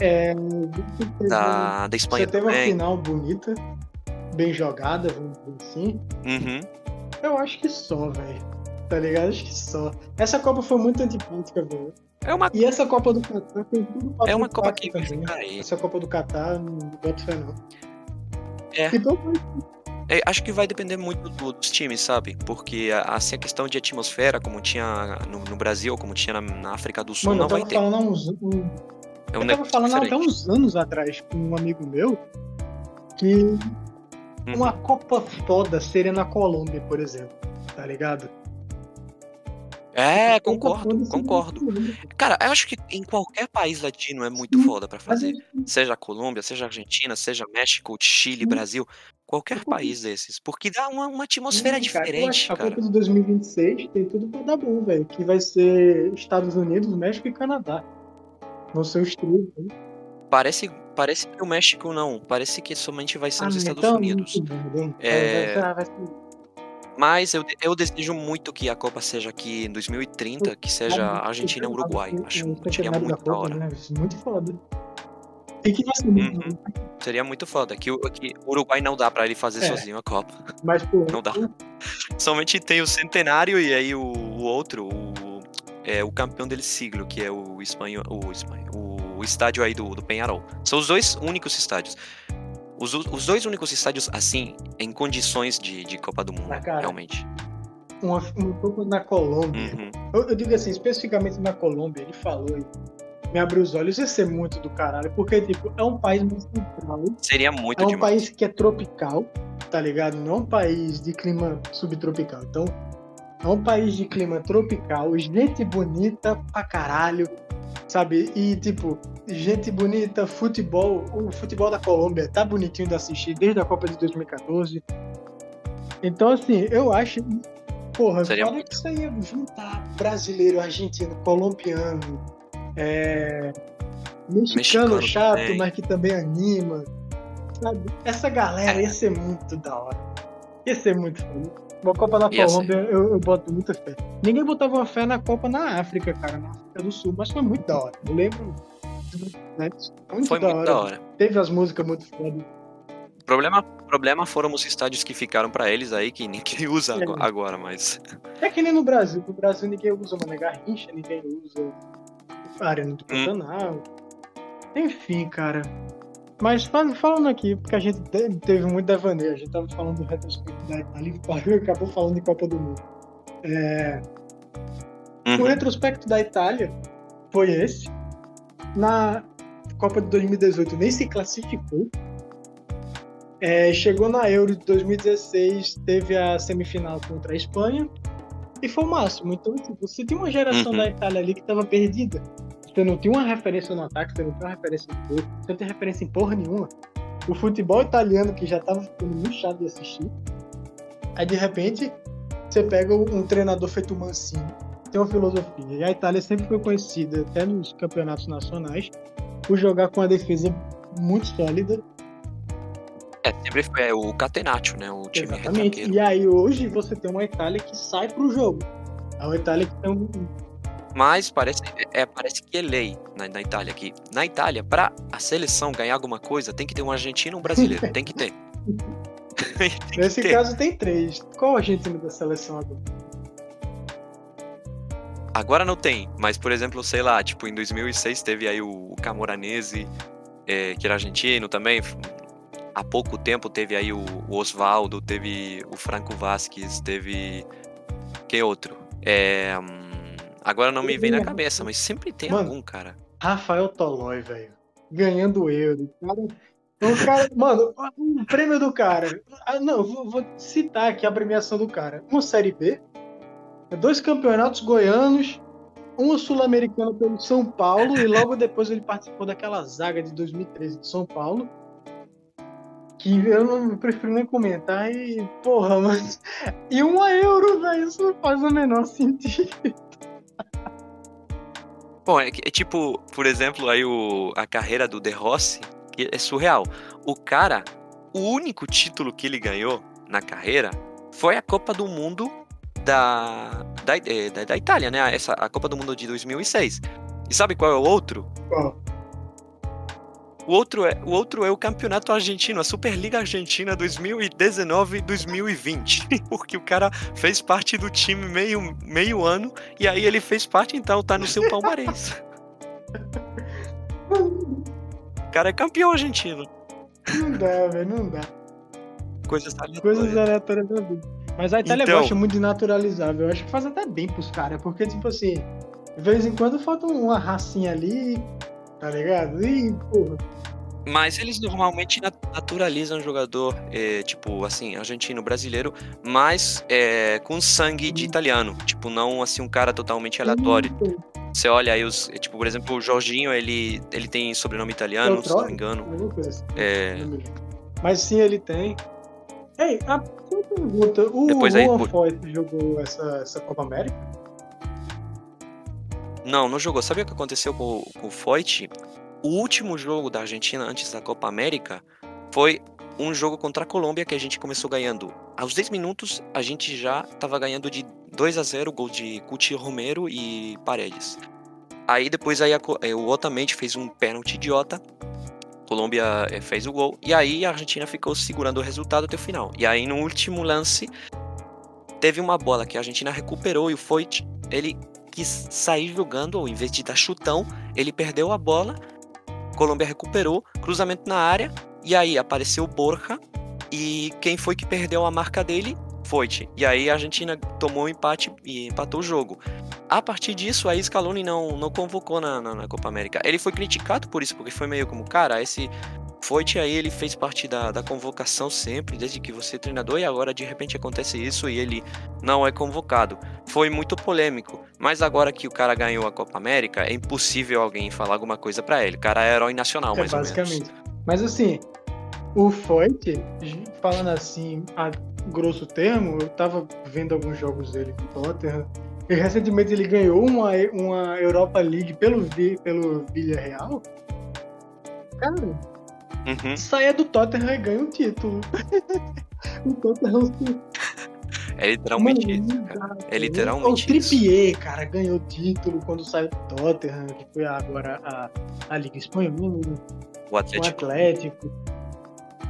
É, você teve- Da, da você Espanha teve uma final bonita, bem jogada, vamos dizer assim. Uhum. Eu acho que só, velho. Tá ligado? Acho que só. Essa Copa foi muito antipática, velho. É uma, E essa Copa do Catar tem tudo pra é uma Copa que vai ficar aí. Essa Copa do Catar, não boto fé não. É. Então, É, acho que vai depender muito do- dos times, sabe? Porque a- assim a questão de atmosfera, como tinha no, no Brasil, como tinha na, na África do Sul, mano, não vai ter. falando uns, um, É um eu tava falando há até diferente. uns anos atrás com um amigo meu que Uhum. uma Copa foda seria na Colômbia, por exemplo. Tá ligado? É, concordo, concordo. Cara, eu acho que em qualquer país latino é muito foda pra Mas fazer. Seja a Colômbia, seja a Argentina, seja México, Chile. Brasil, qualquer país desses. Porque dá uma, uma atmosfera Sim, cara, diferente, que a cara. Copa de 2026 tem tudo pra dar bom, velho. Que vai ser Estados Unidos, México e Canadá. Vão ser os três. né? Parece, parece que o México não. Parece que somente vai ser Ah, nos Estados então, Unidos. muito bom, hein? É. Vai- vai- vai ser- Mas eu, eu desejo muito que a Copa seja aqui em 2030, que seja Argentina e Uruguai. O- Acho o que seria centenário muito da hora. né? Muito foda. E que muito Uhum. Seria muito foda. Que o que o Uruguai não dá pra ele fazer É. sozinho a Copa. Mas, pô, Não dá. Somente tem o centenário e aí o, o outro, o, é, o campeão dele siglo, que é o espanhol, o, espanhol, o estádio aí do, do Penharol. São os dois únicos estádios. Os, os dois únicos estádios, assim, em condições de, de Copa do Mundo, Ah, cara. realmente. uma, uma Copa na Colômbia. Uhum. Eu, eu digo assim, especificamente na Colômbia, ele falou e me abriu os olhos. Ia ser muito do caralho, porque, tipo, é um país mais central. Seria muito É um demais. país que é tropical, tá ligado? Não é um país de clima subtropical. Então, é um país de clima tropical, gente bonita pra caralho, sabe? E, tipo, gente bonita, futebol. O futebol da Colômbia tá bonitinho de assistir desde a Copa de 2014. Então, assim, eu acho. Porra, Seria olha muito. que isso aí juntar brasileiro, argentino, colombiano, é, mexicano, Mexicano chato, também. mas que também anima. Sabe? Essa galera ia ser muito da hora. Ia ser muito foda. Uma Copa Ia ser. Colômbia, eu, eu boto muita fé. Ninguém botava uma fé na Copa na África, cara, na África do Sul, mas foi muito da hora. Eu lembro. Né? Muito Foi da muito hora. da hora. Teve as músicas muito fodas. O problema, problema foram os estádios que ficaram pra eles aí, que ninguém usa É. ago- agora, mas. É que nem no Brasil. No Brasil ninguém usa Mané Garrincha, ninguém usa a Arena do Hum. Pantanal. Enfim, cara. Mas fal- falando aqui, porque a gente te- teve muito devaneio, a gente tava falando do retrospecto da Itália e acabou falando de Copa do Mundo. É, O Uhum. retrospecto da Itália foi esse. Na Copa de 2018 nem se classificou. É, chegou na Euro de 2016, teve a semifinal contra a Espanha e foi o máximo. Então, tipo, você tinha uma geração Uhum. da Itália ali que estava perdida. Você não tinha uma referência no ataque, você não tinha uma referência em gol, você não tinha referência em porra nenhuma. O futebol italiano que já estava ficando muito chato de assistir. Aí de repente você pega um treinador feito Mancini, tem uma filosofia. E a Itália sempre foi conhecida, até nos campeonatos nacionais, por jogar com uma defesa muito sólida. É, sempre foi é, o Catenaccio, né? O time Exatamente. E aí hoje você tem uma Itália que sai pro jogo. É uma Itália que tem um. Mas parece, é, parece que é lei na, na Itália aqui. Na Itália, pra a seleção ganhar alguma coisa, tem que ter um argentino e um brasileiro. tem que ter. tem que Nesse ter. caso tem três. Qual argentino da seleção agora? Agora não tem, mas por exemplo, sei lá, tipo, em 2006 teve aí o Camoranese, é, que era argentino também. Há pouco tempo teve aí o, o Osvaldo, teve o Franco Vasquez, teve. Que outro? É, hum, agora não me vem na cabeça, mas sempre tem Mano, algum, cara. Rafael Tolói, velho. Ganhando euro. Cara, o cara, mano, o prêmio do cara. Ah, não, vou, vou citar aqui a premiação do cara. Uma Série B, dois campeonatos goianos, uma sul-americana pelo São Paulo, e logo depois ele participou daquela zaga de 2013 de São Paulo. que eu não prefiro nem comentar e, porra, mas. E uma euro, velho, isso não faz o menor sentido. Bom, é, é, tipo, por exemplo, aí o, a carreira do De Rossi é surreal. O cara, o único título que ele ganhou na carreira foi a Copa do Mundo da, da, é, da, da Itália, né? Essa, a Copa do Mundo de 2006. E sabe qual é o outro? Qual? O outro, é, o outro é o Campeonato Argentino, a Superliga Argentina 2019-2020. Porque o cara fez parte do time meio, meio ano e aí ele fez parte, então tá no seu palmarés. o cara é campeão argentino. Não dá, velho, não dá. Coisas aleatórias. Coisas aleatórias da vida. Mas a Itália então... gosta muito de naturalizável. Eu acho que faz até bem pros caras, porque, tipo assim, de vez em quando falta uma racinha ali tá ligado? E, porra. Mas eles normalmente naturalizam o jogador, é, tipo, assim, argentino, brasileiro, mas é, com sangue de italiano. Tipo, não, assim, um cara totalmente aleatório. Você olha aí os. É, tipo, por exemplo, o Jorginho, ele, ele tem sobrenome italiano, se não me engano. Assim. É... Mas sim, ele tem. Ei, a pergunta: o Depois Juan aí, Foyt jogou essa, essa Copa América? Não, não jogou. Sabe o que aconteceu com, com o Foyt? O último jogo da Argentina antes da Copa América foi um jogo contra a Colômbia que a gente começou ganhando. Aos 10 minutos, a gente já estava ganhando de 2 a 0 gol de Cuti Romero e Paredes. Aí depois aí eh, o Otamendi fez um pênalti idiota. Colômbia eh, fez o gol. E aí a Argentina ficou segurando o resultado até o final. E aí no último lance, teve uma bola que a Argentina recuperou e o Foyt, ele quis sair jogando, ao invés de dar chutão, ele perdeu a bola, Colômbia recuperou, cruzamento na área, e aí apareceu Borja, e quem foi que perdeu a marca dele? Foyt. E aí a Argentina tomou o um empate e empatou o jogo. A partir disso, aí Scaloni não, não convocou na, na, na Copa América. Ele foi criticado por isso, porque foi meio como, cara, esse Foyt aí ele fez parte da, da convocação sempre, desde que você é treinador, e agora de repente acontece isso e ele não é convocado. Foi muito polêmico, mas agora que o cara ganhou a Copa América, é impossível alguém falar alguma coisa para ele. O cara é herói nacional, é, mais basicamente. ou menos. Mas assim, o Foyt, falando assim, a grosso termo, eu tava vendo alguns jogos dele com o Tottenham, e recentemente ele ganhou uma, uma Europa League pelo, pelo Villarreal. Cara, Uhum. Saia do Tottenham e ganha um título. o Tottenham É literalmente Mano, isso, cara. É literalmente o Trippier, cara, ganhou título quando saiu do Tottenham, que foi agora a, a Liga Espanhola. O Atlético. O Atlético.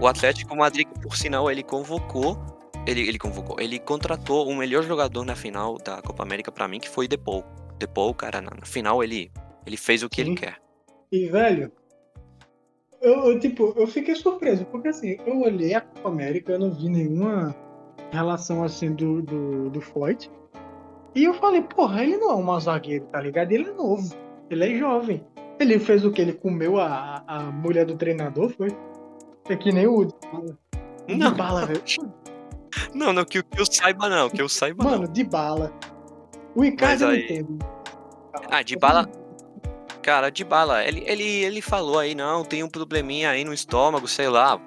O Atlético Madrid, por sinal, ele convocou, ele, ele convocou, ele contratou o melhor jogador na final da Copa América para mim, que foi Depou. Depou, cara, na, na final ele, ele fez o que Sim. ele quer. E, velho, eu, tipo, eu fiquei surpreso, porque assim, eu olhei a Copa América, eu não vi nenhuma relação assim do, do, do Floyd. E eu falei, porra, ele não é um zagueiro, tá ligado? Ele é novo, ele é jovem. Ele fez o que? Ele comeu a, a mulher do treinador, foi? É que nem o. De não. bala, velho. Não, não, que, que eu saiba não, que eu saiba Mano, não. de bala. O Icardi aí... eu entendo. Ah, de bala. Cara, de bala, ele, ele, ele falou aí, não, tem um probleminha aí no estômago, sei lá.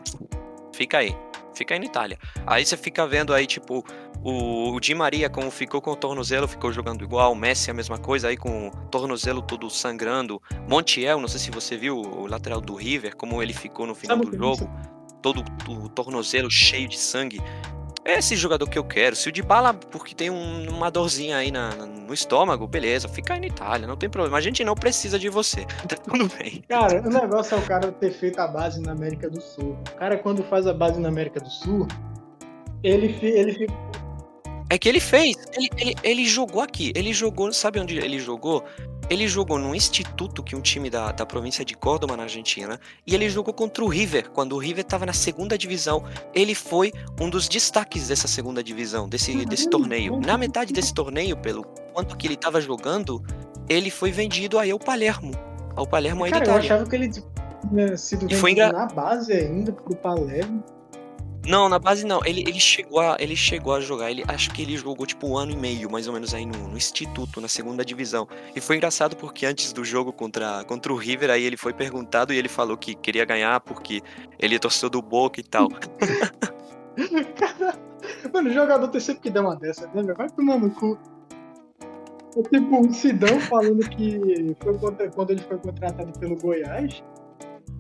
Fica aí. Fica aí na Itália. Aí você fica vendo aí, tipo, o, o Di Maria, como ficou com o tornozelo, ficou jogando igual. O Messi, a mesma coisa, aí com o tornozelo todo sangrando. Montiel, não sei se você viu, o lateral do River, como ele ficou no final do jogo. Todo o tornozelo cheio de sangue. É esse jogador que eu quero. Se o de bala, porque tem um, uma dorzinha aí na, no estômago, beleza, fica aí na Itália, não tem problema. A gente não precisa de você. Tá tudo bem. Cara, o negócio é o cara ter feito a base na América do Sul. O cara, quando faz a base na América do Sul, ele, ele fica. É que ele fez. Ele, ele, ele jogou aqui. Ele jogou. Sabe onde ele jogou? Ele jogou num instituto que um time da, da província de Córdoba, na Argentina, e ele jogou contra o River, quando o River estava na segunda divisão. Ele foi um dos destaques dessa segunda divisão, desse, desse torneio. Na metade desse torneio, pelo quanto que ele estava jogando, ele foi vendido aí ao Palermo. Ao Palermo aí Cara, da Itália. eu achava que ele tinha sido vendido engra... na base ainda pro Palermo. Não, na base não. Ele, ele, chegou a, ele chegou a jogar. Ele, acho que ele jogou tipo um ano e meio, mais ou menos, aí no, no Instituto, na segunda divisão. E foi engraçado porque antes do jogo contra, contra o River, aí ele foi perguntado e ele falou que queria ganhar porque ele torceu do Boca e tal. Mano, o jogador tem sempre que dar uma dessa, né? Vai tomar no cu. É tipo o Sidão falando que foi quando ele foi contratado pelo Goiás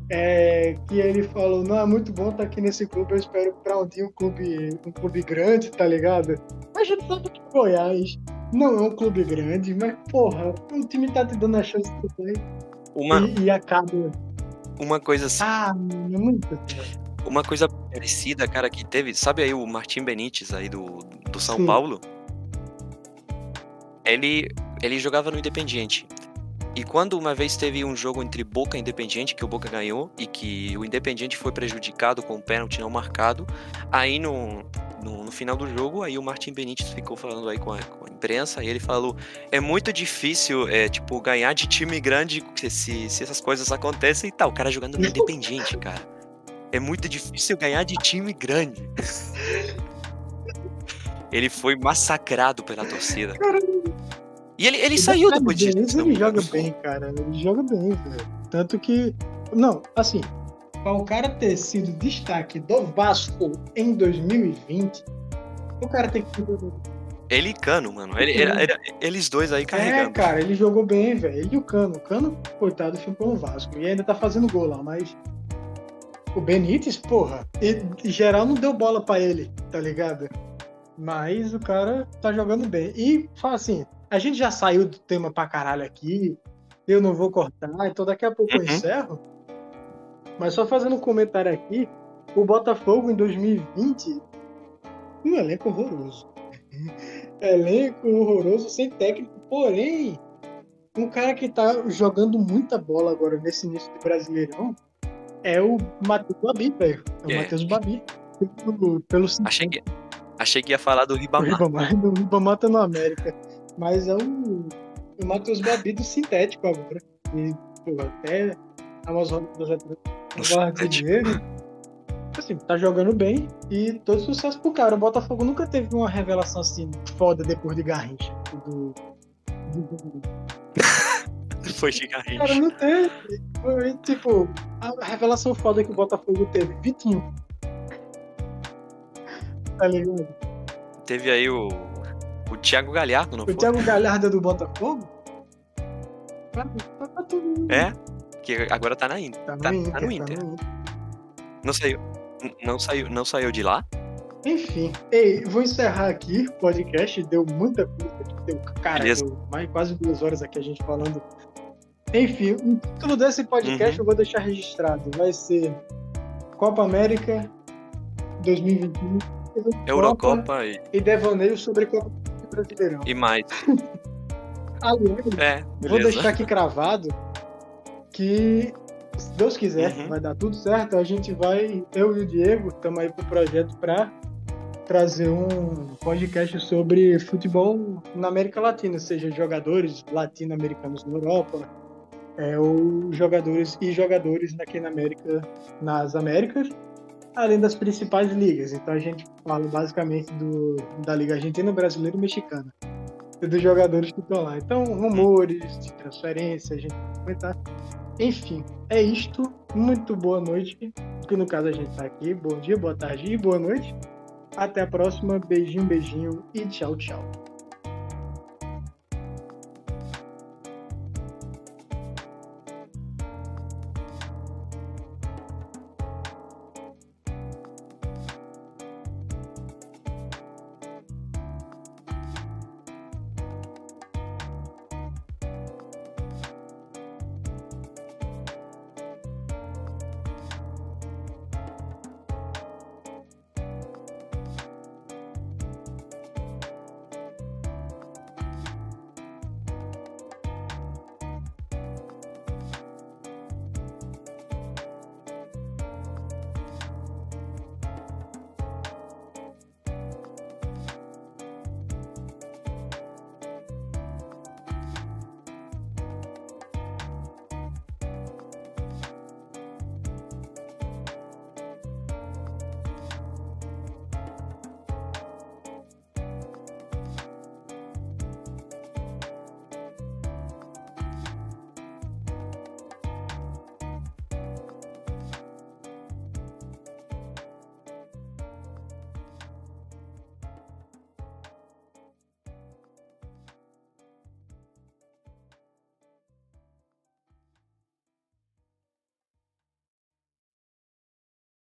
é, que ele falou, não, é muito bom estar aqui nesse clube, eu espero pra um dia um clube, um clube grande, tá ligado? Mas a gente sabe que Goiás não é um clube grande, mas porra, o time tá te dando a chance também. Uma... E, e acaba. Uma coisa assim. Ah, muito. Uma coisa parecida, cara, que teve. Sabe aí o Martim Benítez aí do, do São Sim. Paulo? Ele, ele jogava no Independiente. E quando uma vez teve um jogo entre Boca e Independiente, que o Boca ganhou, e que o Independiente foi prejudicado com o pênalti não marcado, aí no, no, no, final do jogo, aí o Martin Benítez ficou falando aí com a, com a imprensa, e ele falou, é muito difícil, é, tipo, ganhar de time grande se, se essas coisas acontecem e tal. O cara jogando no Independiente, cara. É muito difícil ganhar de time grande. ele foi massacrado pela torcida. Caramba. E ele, ele saiu depois disso. Ele joga bem, cara. Ele joga bem, velho. Tanto que. Não, assim. Para o cara ter sido destaque do Vasco em 2020, o cara tem que. Ele e Cano, mano. Ele, ele, ele, eles dois aí carregando. É, cara, ele jogou bem, velho. Ele e o Cano. O Cano, coitado, ficou no Vasco. E ainda tá fazendo gol lá, mas. O Benítez, porra, em geral não deu bola para ele, tá ligado? Mas o cara tá jogando bem. E, fala assim, a gente já saiu do tema pra caralho aqui. Eu não vou cortar, então daqui a pouco uhum. eu encerro. Mas só fazendo um comentário aqui, o Botafogo em 2020, um elenco horroroso. elenco horroroso, sem técnico, porém, um cara que tá jogando muita bola agora nesse início de Brasileirão é o Matheus Babi, velho. É o é. Matheus Babi. Pelo, pelo... Achei, que, achei que ia falar do Ribamar. O Ribamar, o Ribamar tá no América. Mas é o, o Matheus Babi do sintético agora. E, pô, até Amazon do dinheiro. Assim, tá jogando bem e todo sucesso pro cara. O Botafogo nunca teve uma revelação assim foda depois de Garrincha. Do... depois de Garrincha. Cara, não teve. Foi, tipo, a revelação foda que o Botafogo teve. Vitinho. Tá ligado? Teve aí o o Thiago Galhardo, não o foi? O Thiago Galhardo é do Botafogo? É, que agora tá na Inter. Tá no, tá, Inter, tá no Inter. Tá no Inter. Não saiu, não saiu, não saiu de lá? Enfim, ei, vou encerrar aqui o podcast. Deu muita coisa, deu, cara, deu mais quase duas horas aqui a gente falando. Enfim, o título desse podcast uhum. eu vou deixar registrado. Vai ser Copa América 2021. Eurocopa e... e devaneio sobre Copa Brasileirão. E mais. Aliás, é, vou deixar aqui cravado que, se Deus quiser, uhum. vai dar tudo certo. A gente vai, eu e o Diego, estamos aí pro projeto para trazer um podcast sobre futebol na América Latina, seja jogadores latino-americanos na Europa, é, ou jogadores e jogadores aqui na América, nas Américas, além das principais ligas. Então a gente fala basicamente do, da Liga Argentina, Brasileira e Mexicana. E dos jogadores que estão lá. Então, rumores de transferência, a gente vai comentar. Enfim, é isto. Muito boa noite. Que no caso a gente está aqui. Bom dia, boa tarde e boa noite. Até a próxima. Beijinho, beijinho e tchau, tchau.